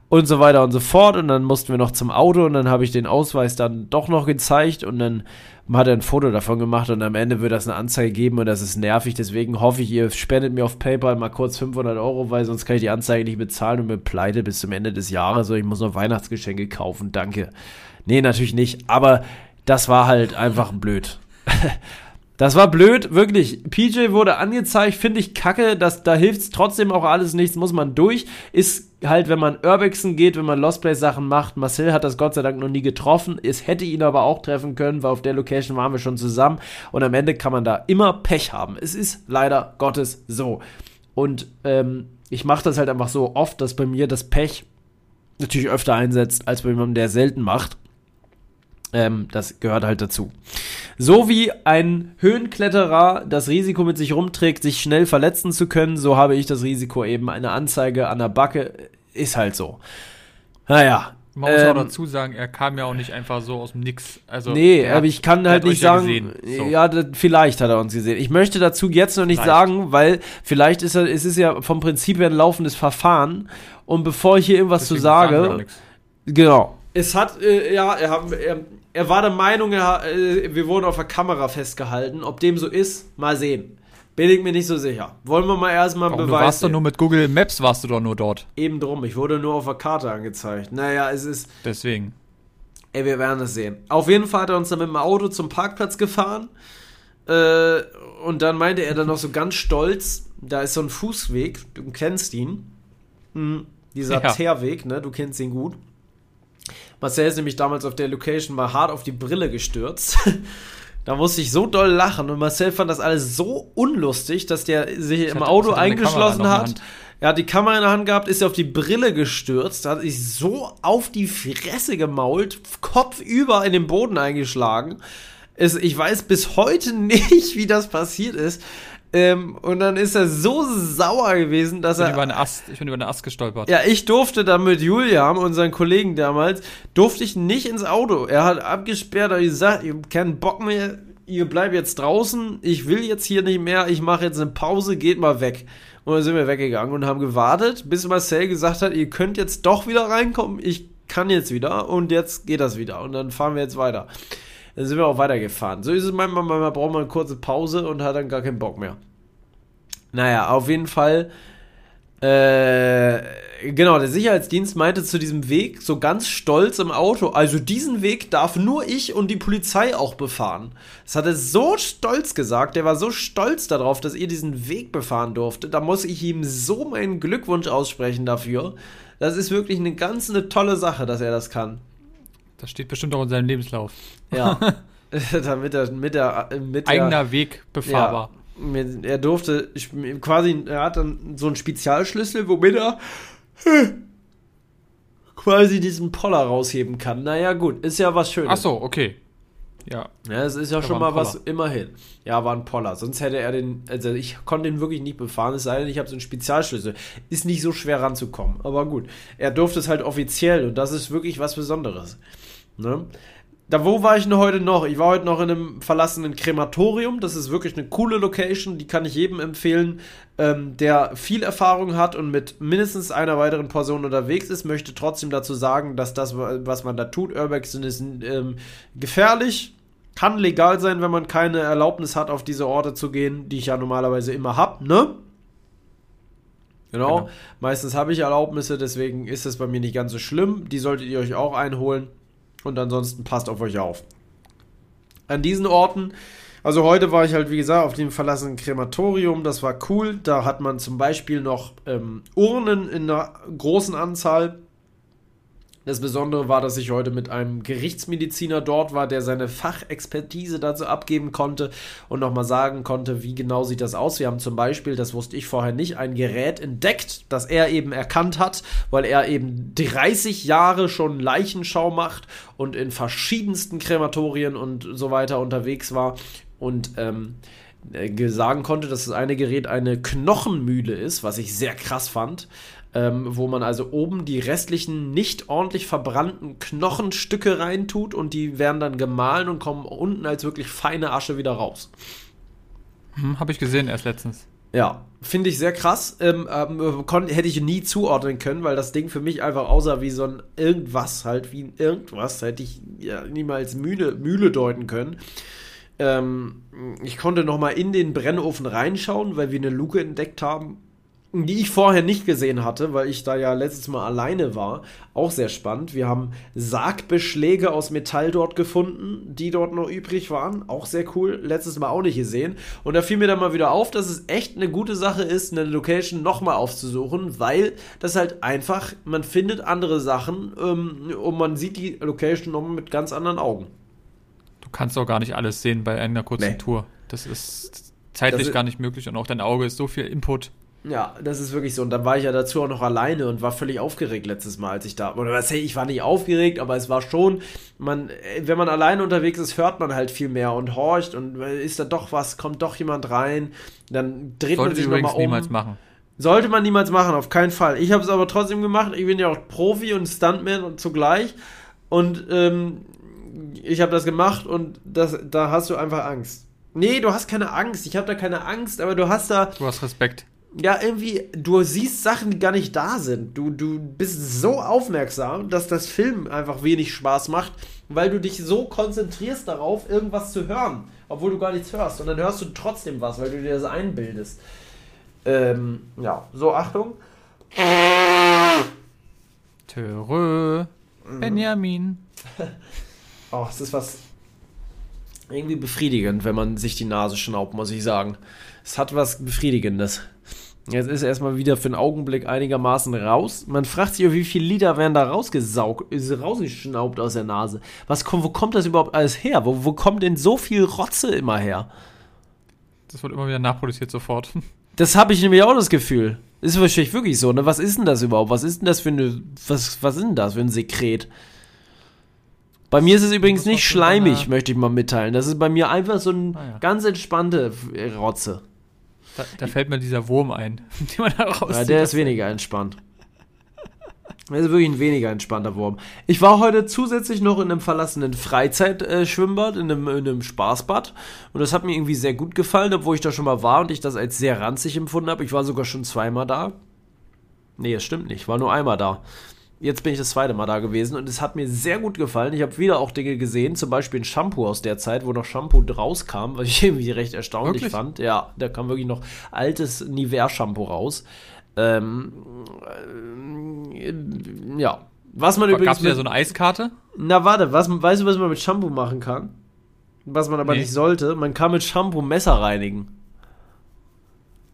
Und so weiter und so fort. Und dann mussten wir noch zum Auto. Und dann habe ich den Ausweis dann doch noch gezeigt. Und dann hat er ein Foto davon gemacht. Und am Ende wird das eine Anzeige geben. Und das ist nervig. Deswegen hoffe ich, ihr spendet mir auf PayPal mal kurz 500 Euro, weil sonst kann ich die Anzeige nicht bezahlen und mir pleite bis zum Ende des Jahres. Und ich muss noch Weihnachtsgeschenke kaufen. Danke. Nee, natürlich nicht. Aber das war halt einfach blöd. Das war blöd, wirklich. PJ wurde angezeigt, finde ich kacke, dass, da hilft trotzdem auch alles nichts, muss man durch. Ist halt, wenn man Urbexen geht, wenn man Lost Place Sachen macht. Marcel hat das Gott sei Dank noch nie getroffen. Es hätte ihn aber auch treffen können, weil auf der Location waren wir schon zusammen. Und am Ende kann man da immer Pech haben. Es ist leider Gottes so. Und ähm, ich mache das halt einfach so oft, dass bei mir das Pech natürlich öfter einsetzt, als bei jemandem, der selten macht. Ähm, das gehört halt dazu. So wie ein Höhenkletterer das Risiko mit sich rumträgt, sich schnell verletzen zu können, so habe ich das Risiko eben eine Anzeige an der Backe. Ist halt so. Naja. Man muss ähm, auch dazu sagen, er kam ja auch nicht einfach so aus dem Nix. Also, nee, aber ich kann halt nicht sagen, ja, so. ja, vielleicht hat er uns gesehen. Ich möchte dazu jetzt noch nicht vielleicht. sagen, weil vielleicht ist er, es ist ja vom Prinzip her ein laufendes Verfahren. Und bevor ich hier irgendwas Deswegen zu sage, genau, es hat, äh, ja, er, er, er, war der Meinung, er, äh, wir wurden auf der Kamera festgehalten. Ob dem so ist, mal sehen. Bin ich mir nicht so sicher. Wollen wir mal erstmal beweisen. Du warst doch nur mit Google Maps, warst du doch nur dort. Eben drum, ich wurde nur auf der Karte angezeigt. Naja, es ist. Deswegen. Ey, wir werden es sehen. Auf jeden Fall hat er uns dann mit dem Auto zum Parkplatz gefahren. Äh, und dann meinte er dann noch so ganz stolz, da ist so ein Fußweg, du kennst ihn. Hm, dieser ja. Teerweg, ne? Du kennst ihn gut. Marcel ist nämlich damals auf der Location mal hart auf die Brille gestürzt. da musste ich so doll lachen und Marcel fand das alles so unlustig, dass der sich ich im hatte, Auto eingeschlossen hat. Er hat die Kamera in der Hand gehabt, ist auf die Brille gestürzt, hat sich so auf die Fresse gemault, Kopf über in den Boden eingeschlagen. Es, ich weiß bis heute nicht, wie das passiert ist. Ähm, und dann ist er so sauer gewesen, dass ich er. Über einen Ast, ich bin über einen Ast gestolpert. Ja, ich durfte dann mit Julian, unseren Kollegen damals, durfte ich nicht ins Auto. Er hat abgesperrt und gesagt, ich habe keinen Bock mehr, ihr bleibt jetzt draußen, ich will jetzt hier nicht mehr, ich mache jetzt eine Pause, geht mal weg. Und dann sind wir weggegangen und haben gewartet, bis Marcel gesagt hat, ihr könnt jetzt doch wieder reinkommen, ich kann jetzt wieder und jetzt geht das wieder. Und dann fahren wir jetzt weiter. Dann sind wir auch weitergefahren. So ist es manchmal, man braucht mal eine kurze Pause und hat dann gar keinen Bock mehr. Naja, auf jeden Fall. Äh, genau, der Sicherheitsdienst meinte zu diesem Weg so ganz stolz im Auto, also diesen Weg darf nur ich und die Polizei auch befahren. Das hat er so stolz gesagt, der war so stolz darauf, dass ihr diesen Weg befahren durfte. Da muss ich ihm so meinen Glückwunsch aussprechen dafür. Das ist wirklich eine ganz eine tolle Sache, dass er das kann. Das steht bestimmt auch in seinem Lebenslauf. Ja. Damit er mit der mit eigener der, Weg befahrbar. Ja, er durfte quasi, er hat dann so einen Spezialschlüssel, womit er quasi diesen Poller rausheben kann. Naja, gut, ist ja was Schönes. Ach so, okay. Ja. Ja, es ist ja da schon mal was, immerhin. Ja, war ein Poller. Sonst hätte er den, also ich konnte ihn wirklich nicht befahren, es sei denn, ich habe so einen Spezialschlüssel. Ist nicht so schwer ranzukommen, aber gut. Er durfte es halt offiziell und das ist wirklich was Besonderes. Ne? Da, wo war ich denn heute noch? Ich war heute noch in einem verlassenen Krematorium. Das ist wirklich eine coole Location. Die kann ich jedem empfehlen, ähm, der viel Erfahrung hat und mit mindestens einer weiteren Person unterwegs ist. Möchte trotzdem dazu sagen, dass das, was man da tut, Urbexen ist ähm, gefährlich. Kann legal sein, wenn man keine Erlaubnis hat, auf diese Orte zu gehen, die ich ja normalerweise immer habe, ne? Genau. Genau. Meistens habe ich Erlaubnisse, deswegen ist es bei mir nicht ganz so schlimm. Die solltet ihr euch auch einholen. Und ansonsten passt auf euch auf. An diesen Orten, also heute war ich halt, wie gesagt, auf dem verlassenen Krematorium. Das war cool. Da hat man zum Beispiel noch ähm, Urnen in einer großen Anzahl. Das Besondere war, dass ich heute mit einem Gerichtsmediziner dort war, der seine Fachexpertise dazu abgeben konnte und nochmal sagen konnte, wie genau sieht das aus. Wir haben zum Beispiel, das wusste ich vorher nicht, ein Gerät entdeckt, das er eben erkannt hat, weil er eben 30 Jahre schon Leichenschau macht und in verschiedensten Krematorien und so weiter unterwegs war und ähm, äh, sagen konnte, dass das eine Gerät eine Knochenmühle ist, was ich sehr krass fand ähm, wo man also oben die restlichen nicht ordentlich verbrannten Knochenstücke reintut und die werden dann gemahlen und kommen unten als wirklich feine Asche wieder raus. Hm, Habe ich gesehen erst letztens. Ja, finde ich sehr krass. Ähm, ähm, hätte ich nie zuordnen können, weil das Ding für mich einfach aussah wie so ein irgendwas halt, wie ein irgendwas, hätte ich ja niemals Mühle, Mühle deuten können. Ähm, ich konnte noch mal in den Brennofen reinschauen, weil wir eine Luke entdeckt haben, die ich vorher nicht gesehen hatte, weil ich da ja letztes Mal alleine war. Auch sehr spannend. Wir haben Sargbeschläge aus Metall dort gefunden, die dort noch übrig waren. Auch sehr cool. Letztes Mal auch nicht gesehen. Und da fiel mir dann mal wieder auf, dass es echt eine gute Sache ist, eine Location nochmal aufzusuchen, weil das halt einfach, man findet andere Sachen ähm, und man sieht die Location nochmal mit ganz anderen Augen. Du kannst auch gar nicht alles sehen bei einer kurzen Nee. Tour. Das ist zeitlich Das ist- gar nicht möglich und auch dein Auge ist so viel Input. Ja, das ist wirklich so. Und dann war ich ja dazu auch noch alleine und war völlig aufgeregt letztes Mal, als ich da. Oder was, hey, ich war nicht aufgeregt, aber es war schon, man, äh, wenn man alleine unterwegs ist, hört man halt viel mehr und horcht und äh, ist da doch was, kommt doch jemand rein, dann dreht man Sollte sich ich übrigens nochmal um. niemals machen. Sollte man niemals machen, auf keinen Fall. Ich habe es aber trotzdem gemacht. Ich bin ja auch Profi und Stuntman und zugleich. Und ähm, ich habe das gemacht und das, da hast du einfach Angst. Nee, du hast keine Angst. Ich habe da keine Angst, aber du hast da Du hast Respekt. Ja, irgendwie, du siehst Sachen, die gar nicht da sind. Du, du bist so aufmerksam, dass das Film einfach wenig Spaß macht, weil du dich so konzentrierst darauf, irgendwas zu hören, obwohl du gar nichts hörst. Und dann hörst du trotzdem was, weil du dir das einbildest. Ähm, ja, so Achtung. Törö. Mhm. Benjamin. Oh, es ist was irgendwie befriedigend, wenn man sich die Nase schnaubt, muss ich sagen. Es hat was Befriedigendes. Jetzt ist erstmal wieder für einen Augenblick einigermaßen raus. Man fragt sich, wie viele Liter werden da rausgesaugt, ist rausgeschnaubt aus der Nase. Was kommt, wo kommt das überhaupt alles her? Wo, wo kommt denn so viel Rotze immer her? Das wird immer wieder nachproduziert sofort. Das habe ich nämlich auch das Gefühl. Ist wahrscheinlich wirklich so, ne? Was ist denn das überhaupt? Was ist denn das für eine, was, was ist denn das für ein Sekret? Bei mir ist es übrigens nicht schleimig, möchte ich mal mitteilen. Das ist bei mir einfach so ein Ah, ja. ganz entspannte Rotze. Da, da fällt mir dieser Wurm ein, den man da rauszieht. Ja, der ist weniger entspannt. Der ist wirklich ein weniger entspannter Wurm. Ich war heute zusätzlich noch in einem verlassenen Freizeitschwimmbad, in, einem, in einem Spaßbad. Und das hat mir irgendwie sehr gut gefallen, obwohl ich da schon mal war und ich das als sehr ranzig empfunden habe. Ich war sogar schon zweimal da. Nee, das stimmt nicht. Ich war nur einmal da. Jetzt bin ich das zweite Mal da gewesen und es hat mir sehr gut gefallen. Ich habe wieder auch Dinge gesehen, zum Beispiel ein Shampoo aus der Zeit, wo noch Shampoo rauskam, was ich irgendwie recht erstaunlich Wirklich? fand. Ja, da kam wirklich noch altes Nivea-Shampoo raus. Ähm, äh, ja. Was man Gab übrigens es wieder so eine Eiskarte? Na warte, was, weißt du, was man mit Shampoo machen kann? Was man aber Nee. nicht sollte? Man kann mit Shampoo Messer reinigen.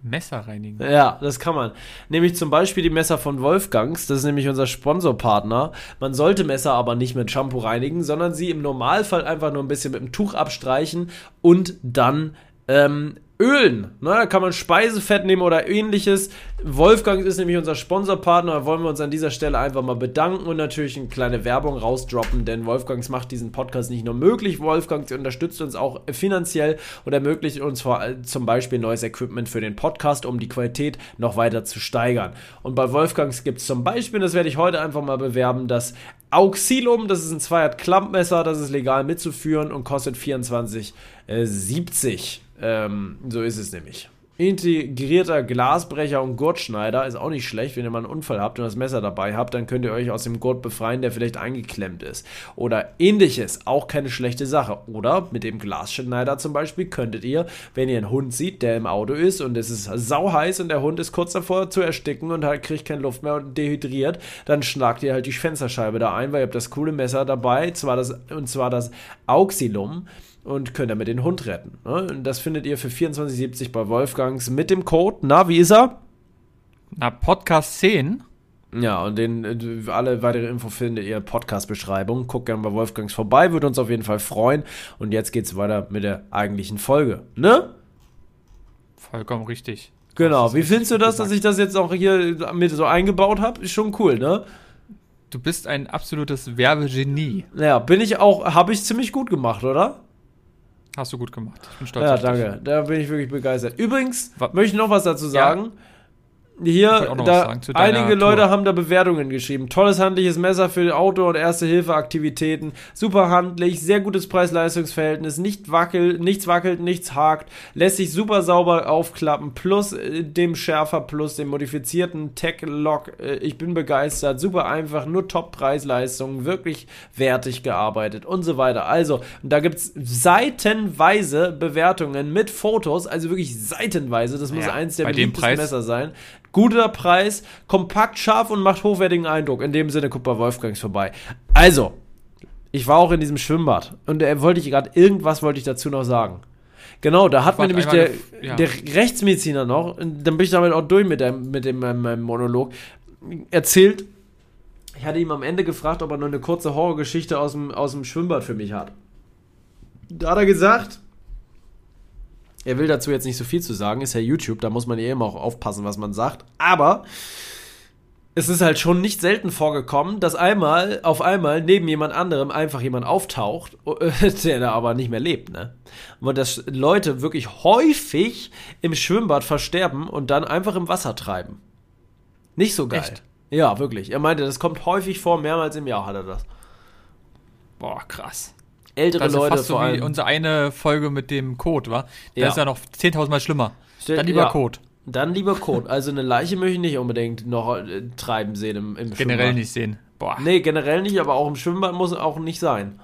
Messer reinigen. Ja, das kann man. Nämlich zum Beispiel die Messer von Wolfgangs, das ist nämlich unser Sponsorpartner. Man sollte Messer aber nicht mit Shampoo reinigen, sondern sie im Normalfall einfach nur ein bisschen mit dem Tuch abstreichen und dann ähm, ölen. Ne, da kann man Speisefett nehmen oder ähnliches. Wolfgang ist nämlich unser Sponsorpartner. Da wollen wir uns an dieser Stelle einfach mal bedanken und natürlich eine kleine Werbung rausdroppen, denn Wolfgangs macht diesen Podcast nicht nur möglich. Wolfgangs unterstützt uns auch finanziell und ermöglicht uns vor, allem zum Beispiel neues Equipment für den Podcast, um die Qualität noch weiter zu steigern. Und bei Wolfgangs gibt es zum Beispiel, das werde ich heute einfach mal bewerben, das Auxilum, das ist ein Zweiert Klappmesser, das ist legal mitzuführen und kostet 24,70. Ähm, so ist es nämlich. Integrierter Glasbrecher und Gurtschneider ist auch nicht schlecht, wenn ihr mal einen Unfall habt und das Messer dabei habt, dann könnt ihr euch aus dem Gurt befreien, der vielleicht eingeklemmt ist. Oder ähnliches, auch keine schlechte Sache. Oder mit dem Glasschneider zum Beispiel könntet ihr, wenn ihr einen Hund seht, der im Auto ist und es ist sauheiß und der Hund ist kurz davor zu ersticken und halt kriegt keine Luft mehr und dehydriert, dann schlagt ihr halt die Fensterscheibe da ein, weil ihr habt das coole Messer dabei, zwar das, und zwar das Auxilum und könnt damit den Hund retten. Ne? Und das findet ihr für 24,70 bei Wolfgangs mit dem Code. Na, wie ist er? Na, Podcast 10. Ja, und den, äh, alle weitere Info findet ihr in Podcast-Beschreibung. Guckt gerne bei Wolfgangs vorbei, würde uns auf jeden Fall freuen. Und jetzt geht's weiter mit der eigentlichen Folge. Ne? Vollkommen richtig. Genau. Wie findest du das, dass ich das jetzt auch hier mit so eingebaut habe? Ist schon cool, ne? Du bist ein absolutes Werbegenie. Ja, bin ich auch, habe ich ziemlich gut gemacht, oder? Hast du gut gemacht. Ich bin stolz Ja, auf dich. danke. Da bin ich wirklich begeistert. Übrigens, Wa- möchte ich noch was dazu Ja. sagen. Ich Hier, da, einige Tour. Leute haben da Bewertungen geschrieben. Tolles handliches Messer für Auto- und Erste-Hilfe-Aktivitäten. Super handlich, sehr gutes Preis-Leistungs-Verhältnis. Nicht wackelt, nichts wackelt, nichts hakt. Lässt sich super sauber aufklappen. Plus äh, dem Schärfer, plus dem modifizierten Tech-Lock. Äh, ich bin begeistert. Super einfach, nur Top-Preis-Leistung. Wirklich wertig gearbeitet und so weiter. Also, da gibt's seitenweise Bewertungen mit Fotos. Also wirklich seitenweise. Das muss Ja, eins der beliebtesten Messer sein. Guter Preis, kompakt scharf und macht hochwertigen Eindruck. In dem Sinne, guckt bei Wolfgangs vorbei. Also, ich war auch in diesem Schwimmbad und da wollte ich gerade irgendwas wollte ich dazu noch sagen. Genau, da hat mir nämlich der, ja. der Rechtsmediziner noch, und dann bin ich damit auch durch mit dem, mit dem meinem, meinem Monolog, erzählt, ich hatte ihm am Ende gefragt, ob er noch eine kurze Horrorgeschichte aus dem, aus dem Schwimmbad für mich hat. Da hat er gesagt, er will dazu jetzt nicht so viel zu sagen, ist ja YouTube, da muss man eh immer auch aufpassen, was man sagt. Aber es ist halt schon nicht selten vorgekommen, dass einmal auf einmal neben jemand anderem einfach jemand auftaucht, der da aber nicht mehr lebt, ne? Und dass Leute wirklich häufig im Schwimmbad versterben und dann einfach im Wasser treiben. Nicht so geil. Echt? Ja, wirklich. Er meinte, das kommt häufig vor, mehrmals im Jahr hat er das. Boah, krass. Ältere Das ist Leute fast so vor wie allem. unsere eine Folge mit dem Code, war. Der Ja. ist ja noch 10.000 Mal schlimmer. Stell- Dann lieber ja. Code. Dann lieber Kot. Also eine Leiche möchte ich nicht unbedingt noch äh, treiben sehen im, im Generell Schwimmbad. nicht sehen. Boah. Nee, generell nicht, aber auch im Schwimmbad muss auch nicht sein.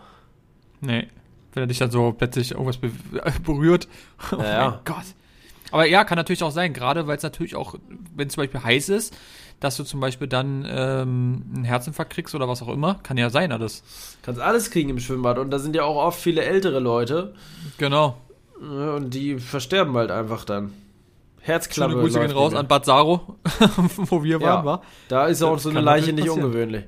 Nee. Wenn er dich dann so plötzlich irgendwas be berührt. Oh ja. mein Gott. Aber ja, kann natürlich auch sein, gerade weil es natürlich auch, wenn es zum Beispiel heiß ist, dass du zum Beispiel dann ähm, einen Herzinfarkt kriegst oder was auch immer. Kann ja sein alles. Kannst alles kriegen im Schwimmbad und da sind ja auch oft viele ältere Leute Genau. und die versterben halt einfach dann. Herzklappe. Schöne Grüße gehen raus an Bad Saro, wo wir mehr. waren, ja, war. Da ist auch Das so eine Leiche nicht passieren. ungewöhnlich.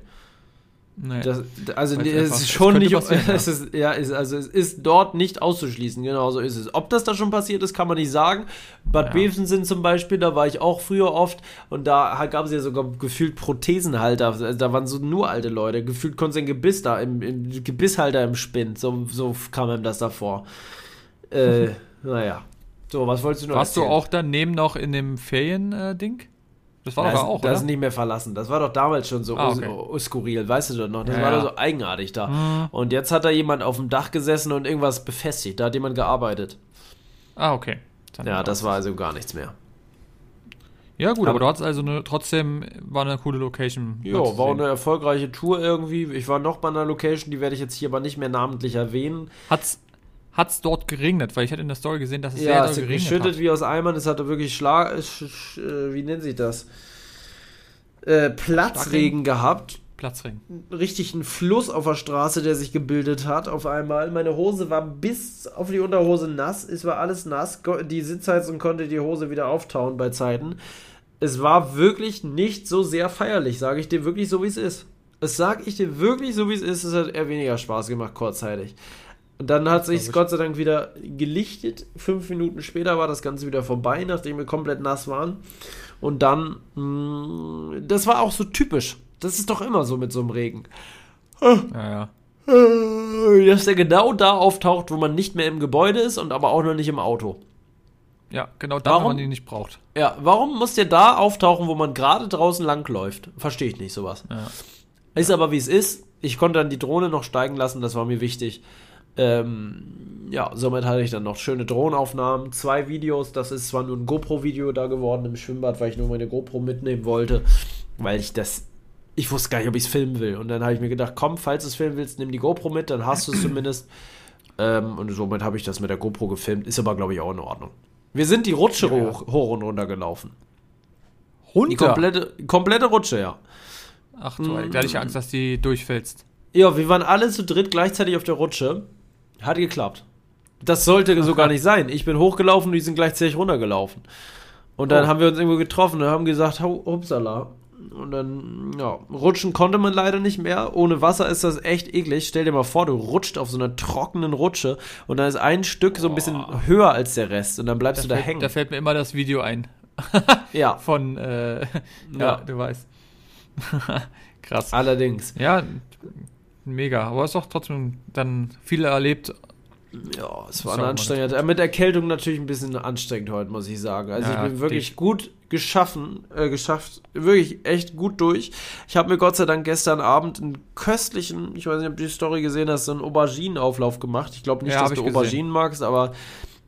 Nee. Das, also Weil's nee, einfach- es ist es schon nicht, passieren, ja. es ist, ja, ist, also es ist dort nicht auszuschließen, genau so ist es. Ob das da schon passiert ist, kann man nicht sagen. Bad Ja. Bevensen zum Beispiel, da war ich auch früher oft und da gab es ja sogar gefühlt Prothesenhalter, da waren so nur alte Leute, gefühlt konnte ein Gebiss da, im, im Gebisshalter im Spind, so, so kam ihm das davor. Äh, naja. So, was wolltest du noch Warst du erzählen? auch daneben noch in dem Ferien-Ding? Das war doch auch, das oder? nicht mehr verlassen. Das war doch damals schon so Ah, okay. skurril, weißt du doch noch? Das Ja, war doch so eigenartig da. Hm. Und jetzt hat da jemand auf dem Dach gesessen und irgendwas befestigt. Da hat jemand gearbeitet. Ah, okay. Dann Ja, das war also gar nichts mehr. Ja, gut, aber, Aber- du hattest also eine, trotzdem war eine coole Location. Ja, war sehen. eine erfolgreiche Tour irgendwie. Ich war noch bei einer Location, die werde ich jetzt hier aber nicht mehr namentlich erwähnen. Hat's, hat's dort geregnet? Weil ich hatte in der Story gesehen, dass es Ja, sehr es hat geregnet geschüttet hat. wie aus Eimern. Es hatte wirklich Schlag... Sch, sch, äh, wie nennt sich das? Äh, Platzregen gehabt. Platzregen. richtig ein Fluss auf der Straße, der sich gebildet hat auf einmal. Meine Hose war bis auf die Unterhose nass. Es war alles nass. Die Sitzheizung konnte die Hose wieder auftauen bei Zeiten. Es war wirklich nicht so sehr feierlich, sage ich dir wirklich so, wie es ist. Es sage ich dir wirklich so, wie es ist. Es hat eher weniger Spaß gemacht, kurzzeitig. Und dann hat sich. Gott sei Dank wieder gelichtet. Fünf Minuten später war das Ganze wieder vorbei, nachdem wir komplett nass waren. Und dann, mh, das war auch so typisch. Das ist doch immer so mit so einem Regen. Ja, ja. Äh, Dass der genau da auftaucht, wo man nicht mehr im Gebäude ist und aber auch noch nicht im Auto. Ja, genau da, Warum? wo man die nicht braucht. Ja, warum muss der da auftauchen, wo man gerade draußen langläuft? Verstehe ich nicht sowas. Ja. Ist aber wie es ist. Ich konnte dann die Drohne noch steigen lassen, das war mir wichtig. Ähm, ja, somit hatte ich dann noch schöne Drohnenaufnahmen, zwei Videos. Das ist zwar nur ein GoPro-Video da geworden im Schwimmbad, weil ich nur meine GoPro mitnehmen wollte, weil ich das. Ich wusste gar nicht, ob ich es filmen will. Und dann habe ich mir gedacht, komm, falls du es filmen willst, nimm die GoPro mit, dann hast du es zumindest. Ähm, und somit habe ich das mit der GoPro gefilmt. Ist aber, glaube ich, auch in Ordnung. Wir sind die Rutsche Ja, ja. hoch, hoch und runter gelaufen. Die Runter. komplette, komplette Rutsche, ja. Ach du, da hatte ich Angst, dass die durchfällst. Ja, wir waren alle zu dritt gleichzeitig auf der Rutsche. Hat geklappt. Das sollte so gar nicht sein. Ich bin hochgelaufen und die sind gleichzeitig runtergelaufen. Und dann Oh. haben wir uns irgendwo getroffen und haben gesagt, "Hau- hupsala. Und dann, ja, rutschen konnte man leider nicht mehr. Ohne Wasser ist das echt eklig. Stell dir mal vor, du rutscht auf so einer trockenen Rutsche und dann ist ein Stück so ein bisschen höher als der Rest und dann bleibst du da fällt, hängen. da fällt mir immer das Video ein. ja, Von, äh, ja, Ja. du weißt. Krass. allerdings. Ja, mega. Aber ist doch trotzdem dann viel erlebt. Ja, es war auch eine mal anstrengend. Äh, Mit Erkältung natürlich ein bisschen anstrengend heute, muss ich sagen. Also Ja, ich bin wirklich dich. gut geschaffen, äh, geschafft, wirklich echt gut durch. Ich habe mir Gott sei Dank gestern Abend einen köstlichen, ich weiß nicht, ob du die Story gesehen hast, so einen Auberginenauflauf gemacht. Ich glaube nicht, Ja, dass du gesehen. Auberginen magst, aber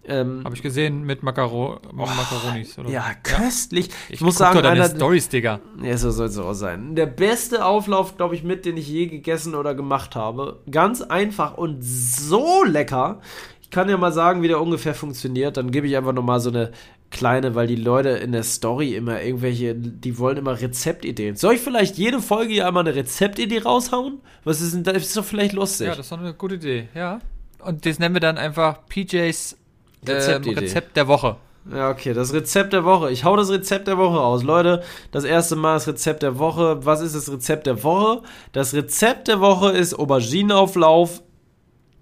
ähm, Habe ich gesehen mit Makaro Makaronis. Oder? ja, köstlich. Ich, Ich muss sagen, deine einer, Stories, Digga. ja, so soll es auch sein. Der beste Auflauf, glaube ich, mit, den ich je gegessen oder gemacht habe. Ganz einfach und so lecker. Ich kann ja mal sagen, wie der ungefähr funktioniert. Dann gebe ich einfach nochmal so eine kleine, weil die Leute in der Story immer irgendwelche, die wollen immer Rezeptideen. Soll ich vielleicht jede Folge hier einmal eine Rezeptidee raushauen? Was ist denn das? Ist doch vielleicht lustig. Ja, das ist doch eine gute Idee, ja. Und das nennen wir dann einfach PJs ähm, Rezeptidee. Rezept der Woche. Ja, okay, das Rezept der Woche. Ich hau das Rezept der Woche raus. Leute, das erste Mal das Rezept der Woche. Was ist das Rezept der Woche? Das Rezept der Woche ist Auberginenauflauf,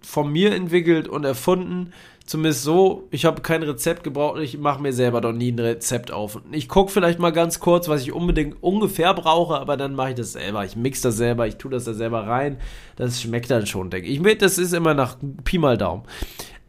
von mir entwickelt und erfunden. Zumindest so, ich habe kein Rezept gebraucht, ich mache mir selber doch nie ein Rezept auf. Ich gucke vielleicht mal ganz kurz, was ich unbedingt ungefähr brauche, aber dann mache ich das selber. Ich mix das selber, ich tue das da selber rein. Das schmeckt dann schon, denke ich. Ich. Das ist immer nach Pi mal Daumen.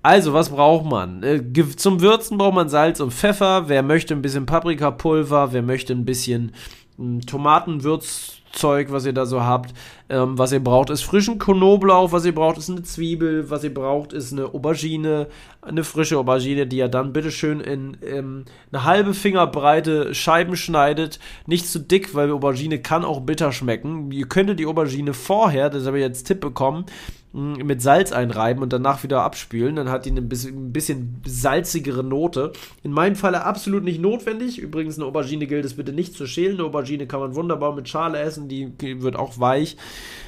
Also, was braucht man? Äh, zum Würzen braucht man Salz und Pfeffer. Wer möchte ein bisschen Paprikapulver, wer möchte ein bisschen ähm, Tomatenwürzzeug, was ihr da so habt. Ähm, was ihr braucht, ist frischen Knoblauch. Was ihr braucht, ist eine Zwiebel. Was ihr braucht, ist eine Aubergine. Eine frische Aubergine, die ihr dann bitteschön in ähm, eine halbe Fingerbreite Scheiben schneidet. Nicht zu dick, weil Aubergine kann auch bitter schmecken. Ihr könntet die Aubergine vorher, das habe ich jetzt Tipp bekommen, mh, mit Salz einreiben und danach wieder abspülen. Dann hat die eine bisschen, ein bisschen salzigere Note. In meinem Falle absolut nicht notwendig. Übrigens, eine Aubergine gilt es bitte nicht zu schälen. Eine Aubergine kann man wunderbar mit Schale essen, die wird auch weich.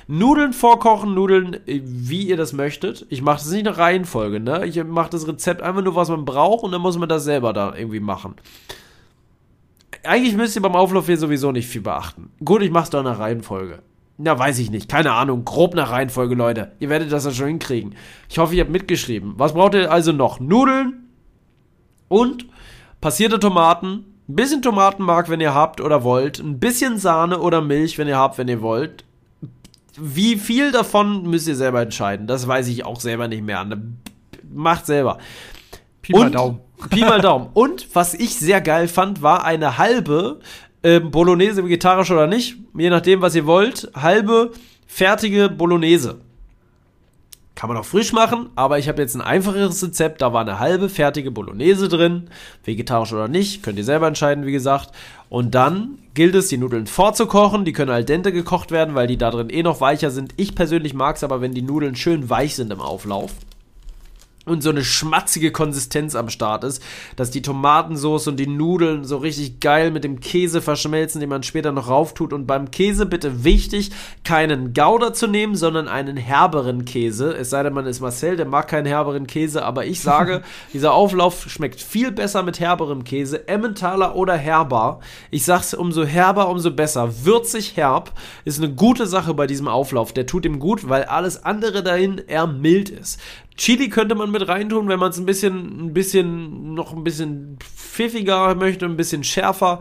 Nudeln vorkochen, Nudeln, äh, wie ihr das möchtet. Ich mache das nicht eine Reihenfolge, ne? Ich mache das Rezept einfach nur, was man braucht und dann muss man das selber da irgendwie machen. Eigentlich müsst ihr beim Auflauf hier sowieso nicht viel beachten. Gut, ich mach's doch nach Reihenfolge. Na, weiß ich nicht. Keine Ahnung. Grob nach Reihenfolge, Leute. Ihr werdet das ja schon hinkriegen. Ich hoffe, ihr habt mitgeschrieben. Was braucht ihr also noch? Nudeln und passierte Tomaten. Ein bisschen Tomatenmark, wenn ihr habt oder wollt. Ein bisschen Sahne oder Milch, wenn ihr habt, wenn ihr wollt. Wie viel davon müsst ihr selber entscheiden. Das weiß ich auch selber nicht mehr. Macht selber. Pi mal Und- Daumen. Pi mal Daumen. Und was ich sehr geil fand, war eine halbe ähm, Bolognese, vegetarisch oder nicht, je nachdem, was ihr wollt, halbe fertige Bolognese. Kann man auch frisch machen, aber ich habe jetzt ein einfacheres Rezept. Da war eine halbe fertige Bolognese drin. Vegetarisch oder nicht, könnt ihr selber entscheiden, wie gesagt. Und dann gilt es, die Nudeln vorzukochen. Die können al dente gekocht werden, weil die da drin eh noch weicher sind. Ich persönlich mag es aber, wenn die Nudeln schön weich sind im Auflauf und so eine schmatzige Konsistenz am Start ist, dass die Tomatensauce und die Nudeln so richtig geil mit dem Käse verschmelzen, den man später noch rauftut. Und beim Käse bitte wichtig, keinen Gouda zu nehmen, sondern einen herberen Käse. Es sei denn, man ist Marcel, der mag keinen herberen Käse, aber ich sage, dieser Auflauf schmeckt viel besser mit herberem Käse, Emmentaler oder herbar. Ich sag's, umso herber, umso besser. Würzig herb ist eine gute Sache bei diesem Auflauf. Der tut ihm gut, weil alles andere dahin eher mild ist. Chili könnte man mit reintun, wenn man es ein bisschen, ein bisschen, noch ein bisschen pfiffiger möchte, ein bisschen schärfer.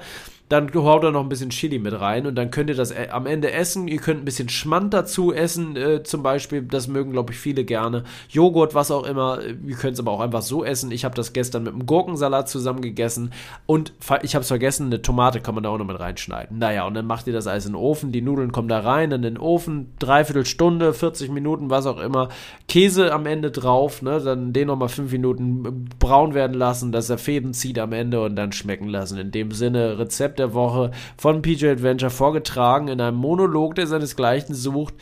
Dann haut er noch ein bisschen Chili mit rein und dann könnt ihr das äh, am Ende essen. Ihr könnt ein bisschen Schmand dazu essen, äh, zum Beispiel. Das mögen, glaube ich, viele gerne. Joghurt, was auch immer. Ihr könnt es aber auch einfach so essen. Ich habe das gestern mit einem Gurkensalat zusammen gegessen und ich habe es vergessen, eine Tomate kann man da auch noch mit reinschneiden. Naja, und dann macht ihr das alles in den Ofen. Die Nudeln kommen da rein, in den Ofen, dreiviertel Stunde, 40 Minuten, was auch immer. Käse am Ende drauf, ne? Dann den nochmal fünf Minuten braun werden lassen, dass er Fäden zieht am Ende und dann schmecken lassen. In dem Sinne, Rezept der Woche von PJ Adventure vorgetragen in einem Monolog, der seinesgleichen sucht.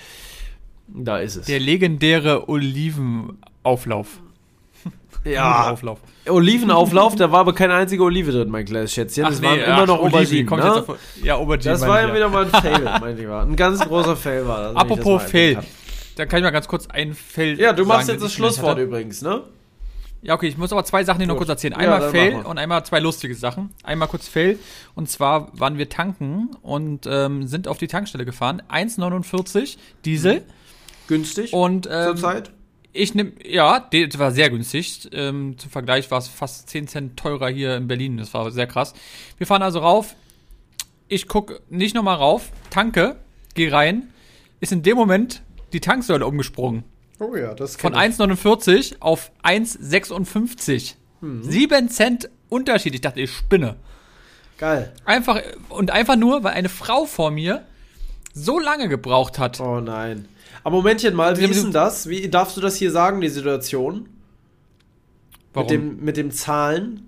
Da ist es. Der legendäre Olivenauflauf. Ja. Olivenauflauf. Olivenauflauf, da war aber keine einzige Olive drin, mein kleines Schätzchen. Das nee, waren immer noch Auberginen. Ne? Auf, ja, Auberginen. Das war ja wieder mal ein Fail, mein Lieber. Ein ganz großer Fail war das. Apropos Fail. Da kann ich mal ganz kurz ein Fail Ja, du machst sagen, jetzt das Schlusswort übrigens, ne? Ja, okay, ich muss aber zwei Sachen hier noch kurz erzählen. Einmal ja, Fail und einmal zwei lustige Sachen. Einmal kurz Fail. Und zwar waren wir tanken und ähm, sind auf die Tankstelle gefahren. 1,49 Diesel. Günstig. Und ähm, Zeit? Ich nehme, ja, das war sehr günstig. Ähm, zum Vergleich war es fast 10 Cent teurer hier in Berlin. Das war sehr krass. Wir fahren also rauf. Ich gucke nicht nochmal rauf, tanke, gehe rein. Ist in dem Moment die Tanksäule umgesprungen. Oh ja, das Von 1,49 auf 1,56. Mhm. 7 Cent Unterschied. Ich dachte, ich spinne. Geil. Einfach, und einfach nur, weil eine Frau vor mir so lange gebraucht hat. Oh nein. Aber Momentchen mal, wie ist denn das? Wie darfst du das hier sagen, die Situation? Warum? Mit dem, mit dem Zahlen?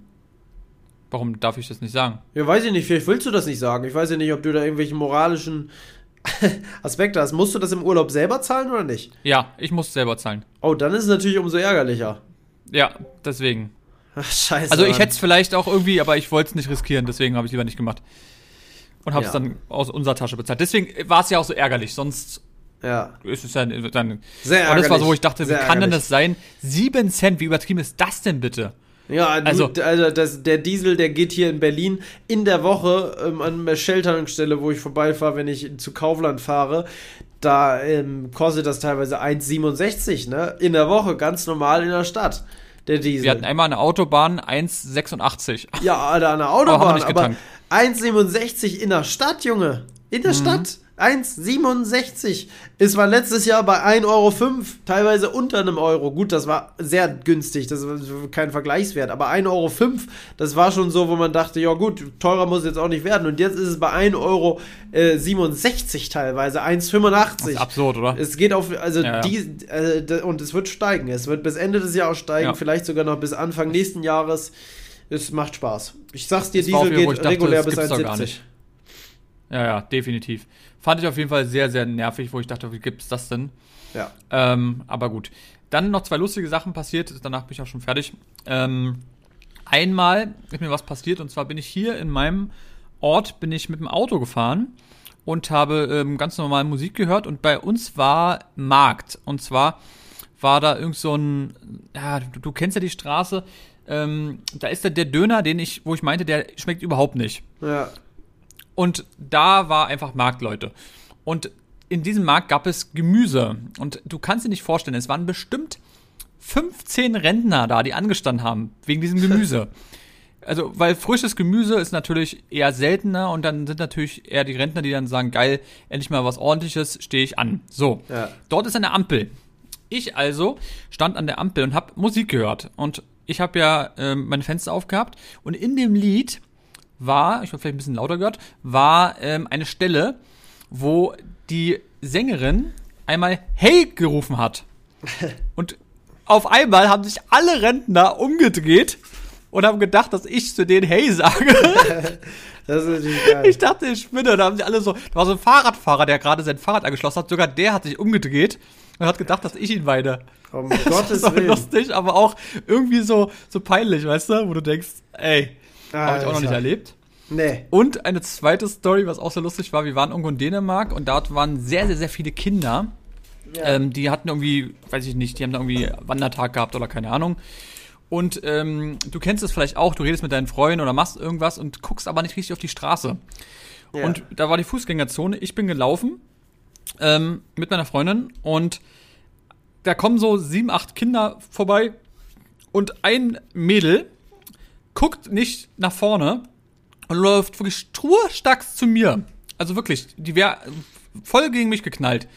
Warum darf ich das nicht sagen? Ja, weiß ich nicht. Vielleicht willst du das nicht sagen. Ich weiß ja nicht, ob du da irgendwelche moralischen Aspekte hast. Musst du das im Urlaub selber zahlen oder nicht? Ja, ich muss selber zahlen. Oh, dann ist es natürlich umso ärgerlicher. Ja, deswegen. Ach, scheiße. Also ich hätte es vielleicht auch irgendwie, aber ich wollte es nicht riskieren, deswegen habe ich lieber nicht gemacht. Und habe es ja. dann aus unserer Tasche bezahlt. Deswegen war es ja auch so ärgerlich, sonst ja. ist es ja dann. Sehr ärgerlich. Und das war so, wo ich dachte, Sehr wie kann ärgerlich. denn das sein? Sieben Cent, wie übertrieben ist das denn bitte? Ja, also, du, also das, der Diesel, der geht hier in Berlin in der Woche ähm, an der Shell-Tankstelle, wo ich vorbeifahre, wenn ich zu Kaufland fahre. Da ähm, kostet das teilweise 1,67, ne? In der Woche, ganz normal in der Stadt. Der Diesel. Wir hatten einmal eine Autobahn 1,86. Ja, Alter, eine Autobahn, aber, aber 1,67 in der Stadt, Junge. In der mhm. Stadt. 1,67. Es war letztes Jahr bei 1,05 Euro, teilweise unter einem Euro. Gut, das war sehr günstig, das war kein Vergleichswert, aber 1,05 Euro, das war schon so, wo man dachte, ja gut, teurer muss jetzt auch nicht werden. Und jetzt ist es bei 1,67 Euro äh, teilweise, 1,85. Absurd, oder? Es geht auf, also ja, ja. die, äh, und es wird steigen. Es wird bis Ende des Jahres steigen, ja. vielleicht sogar noch bis Anfang nächsten Jahres. Es macht Spaß. Ich sag's dir, das Diesel geht dachte, regulär bis 1,70. Ja, ja, definitiv. Fand ich auf jeden Fall sehr, sehr nervig, wo ich dachte, wie gibt's das denn? Ja. Ähm, aber gut. Dann noch zwei lustige Sachen passiert, danach bin ich auch schon fertig. Ähm, einmal ist mir was passiert und zwar bin ich hier in meinem Ort, bin ich mit dem Auto gefahren und habe ähm, ganz normal Musik gehört und bei uns war Markt und zwar war da irgend so ein, ja, du, du kennst ja die Straße, ähm, da ist da der Döner, den ich, wo ich meinte, der schmeckt überhaupt nicht. Ja. Und da war einfach Markt, Leute. Und in diesem Markt gab es Gemüse. Und du kannst dir nicht vorstellen, es waren bestimmt 15 Rentner da, die angestanden haben, wegen diesem Gemüse. also, weil frisches Gemüse ist natürlich eher seltener und dann sind natürlich eher die Rentner, die dann sagen, geil, endlich mal was ordentliches, stehe ich an. So, ja. dort ist eine Ampel. Ich also stand an der Ampel und habe Musik gehört und ich habe ja äh, meine Fenster aufgehabt und in dem Lied war, ich habe vielleicht ein bisschen lauter gehört, war ähm, eine Stelle, wo die Sängerin einmal Hey gerufen hat. Und auf einmal haben sich alle Rentner umgedreht und haben gedacht, dass ich zu denen Hey sage. Das ist natürlich geil. Ich dachte, ich spinne. Da haben sie alle so. Da war so ein Fahrradfahrer, der gerade sein Fahrrad angeschlossen hat. Sogar der hat sich umgedreht und hat gedacht, dass ich ihn weine. Um Gottes das Willen. lustig, aber auch irgendwie so, so peinlich, weißt du? Wo du denkst, ey, ah, habe ich auch noch nicht erlebt. Nee. Und eine zweite Story, was auch sehr lustig war, wir waren irgendwo in Dänemark und dort waren sehr, sehr, sehr viele Kinder. Ja. Ähm, die hatten irgendwie, weiß ich nicht, die haben da irgendwie Wandertag gehabt oder keine Ahnung. Und ähm, du kennst es vielleicht auch, du redest mit deinen Freunden oder machst irgendwas und guckst aber nicht richtig auf die Straße. Ja. Und da war die Fußgängerzone, ich bin gelaufen ähm, mit meiner Freundin und da kommen so sieben, acht Kinder vorbei und ein Mädel guckt nicht nach vorne und läuft wirklich sturstacks zu mir. Also wirklich, die wäre voll gegen mich geknallt.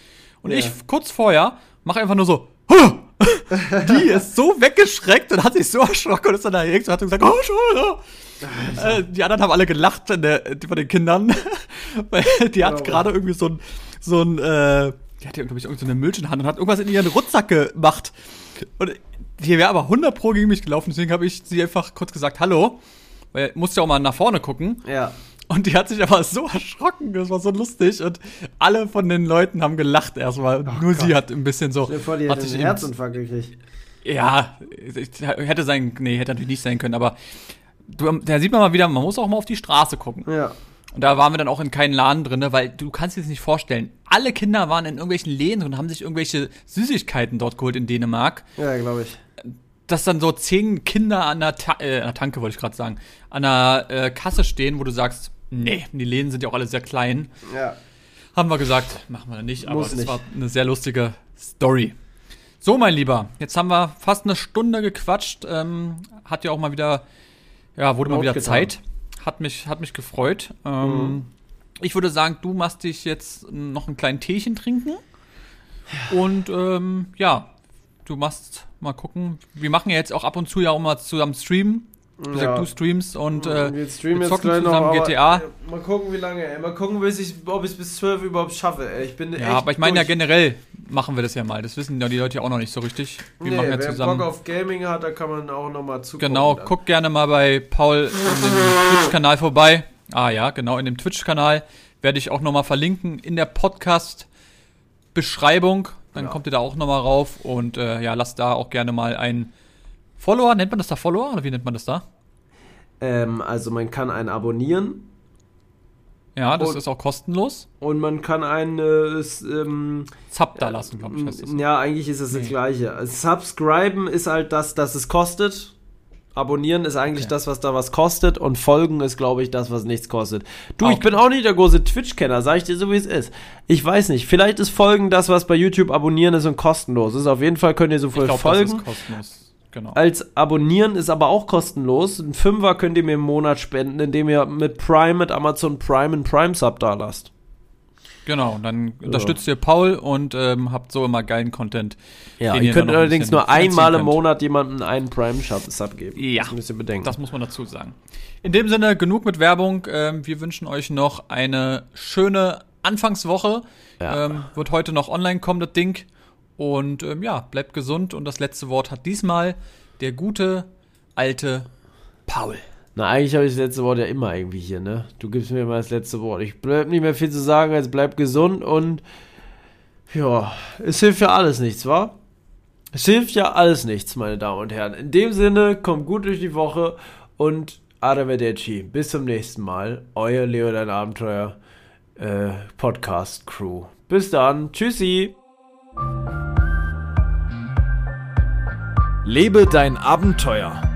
Und Ja. ich kurz vorher mache einfach nur so, "Huh!" die ist so weggeschreckt und hat sich so erschrocken und ist dann da und hat gesagt, oh, schon, äh, Die anderen haben alle gelacht in der, die von den Kindern, weil die hat gerade irgendwie so ein, so ein, äh, die hat ja, glaube ich, irgendeine so eine Milch in der Hand und hat irgendwas in ihren Rucksack gemacht. Und die wäre aber 100 pro gegen mich gelaufen, deswegen habe ich sie einfach kurz gesagt, hallo, weil musste ja auch mal nach vorne gucken. Ja. Und die hat sich aber so erschrocken, das war so lustig. Und alle von den Leuten haben gelacht erstmal. Nur sie hat ein bisschen so. Vor, die hat einen Herzinfarkt gekriegt. Ja, ich- hätte sein, nee, hätte natürlich nicht sein können, aber du, da sieht man mal wieder, man muss auch mal auf die Straße gucken. Ja. Und da waren wir dann auch in keinen Laden drin, weil du kannst dir das nicht vorstellen. Alle Kinder waren in irgendwelchen Läden und haben sich irgendwelche Süßigkeiten dort geholt in Dänemark. Ja, glaube ich. Dass dann so zehn Kinder an der, Ta äh, an der Tanke, wollte ich gerade sagen, an der äh, Kasse stehen, wo du sagst, nee, die Läden sind ja auch alle sehr klein. Ja. Haben wir gesagt, machen wir nicht, aber Muss das nicht. war eine sehr lustige Story. So, mein Lieber, jetzt haben wir fast eine Stunde gequatscht. Ähm, hat ja auch mal wieder, ja, wurde mal wieder getan. Zeit. Hat mich, hat mich gefreut. Ähm, Ich würde sagen, du machst dich jetzt noch einen kleinen Teechen trinken. Und ähm, ja, du machst mal gucken. Wir machen ja jetzt auch ab und zu ja auch mal zusammen streamen. Wie gesagt, Ja. du streamst und äh, wir streamen wir zocken noch, zusammen aber, GTA. Mal gucken, wie lange, ey. Mal gucken, bis ich, ob ich es bis 12 überhaupt schaffe, ey. Ich bin echt ja, aber ich meine ja generell machen wir das ja mal. Das wissen ja die Leute ja auch noch nicht so richtig. Wir Nee, machen ja wer zusammen. Bock auf Gaming hat, da kann man auch noch mal zugucken. Genau, dann. guck gerne mal bei Paul in dem Twitch-Kanal vorbei. Ah ja, genau, in dem Twitch-Kanal werde ich auch nochmal verlinken in der Podcast-Beschreibung. Dann Ja. kommt ihr da auch nochmal rauf und äh, ja, lasst da auch gerne mal einen Follower. Nennt man das da Follower oder wie nennt man das da? Ähm, also man kann einen abonnieren Ja, das Und- ist auch kostenlos. und man kann einen äh, ähm, Zap da lassen, glaube ich, heißt das. Ja, eigentlich ist es das Nee. gleiche. Subscriben ist halt das, das es kostet. Abonnieren ist eigentlich Okay. das, was da was kostet. Und folgen ist, glaube ich, das, was nichts kostet. Du, Ah, ich okay. bin auch nicht der große Twitch-Kenner, sag ich dir so, wie es ist. Ich weiß nicht. Vielleicht ist Folgen das, was bei YouTube abonnieren ist und kostenlos ist. Auf jeden Fall könnt ihr so Ich viel glaube, das folgen. ist kostenlos. Genau. Als Abonnieren ist aber auch kostenlos. Ein Fünfer könnt ihr mir im Monat spenden, indem ihr mit Prime, mit Amazon Prime einen Prime-Sub da lasst. Genau, und dann unterstützt ihr Paul und ähm, habt so immer geilen Content. Ja, ihr könnt ein allerdings nur einmal im Monat jemandem einen Prime-Sub geben. Ja. Das müsst ihr bedenken. Das muss man dazu sagen. In dem Sinne, genug mit Werbung. Ähm, wir wünschen euch noch eine schöne Anfangswoche. Ja. Ähm, wird heute noch online kommen, das Ding. Und ähm, ja, bleibt gesund. Und das letzte Wort hat diesmal der gute alte Paul. Na, eigentlich habe ich das letzte Wort ja immer irgendwie hier, ne? Du gibst mir immer das letzte Wort. Ich bleib nicht mehr viel zu sagen, als bleib gesund und ja, es hilft ja alles nichts, wa? Es hilft ja alles nichts, meine Damen und Herren. In dem Sinne, kommt gut durch die Woche und Arrivederci. Bis zum nächsten Mal. Euer Leo, dein Abenteuer äh, Podcast Crew. Bis dann. Tschüssi. Lebe dein Abenteuer.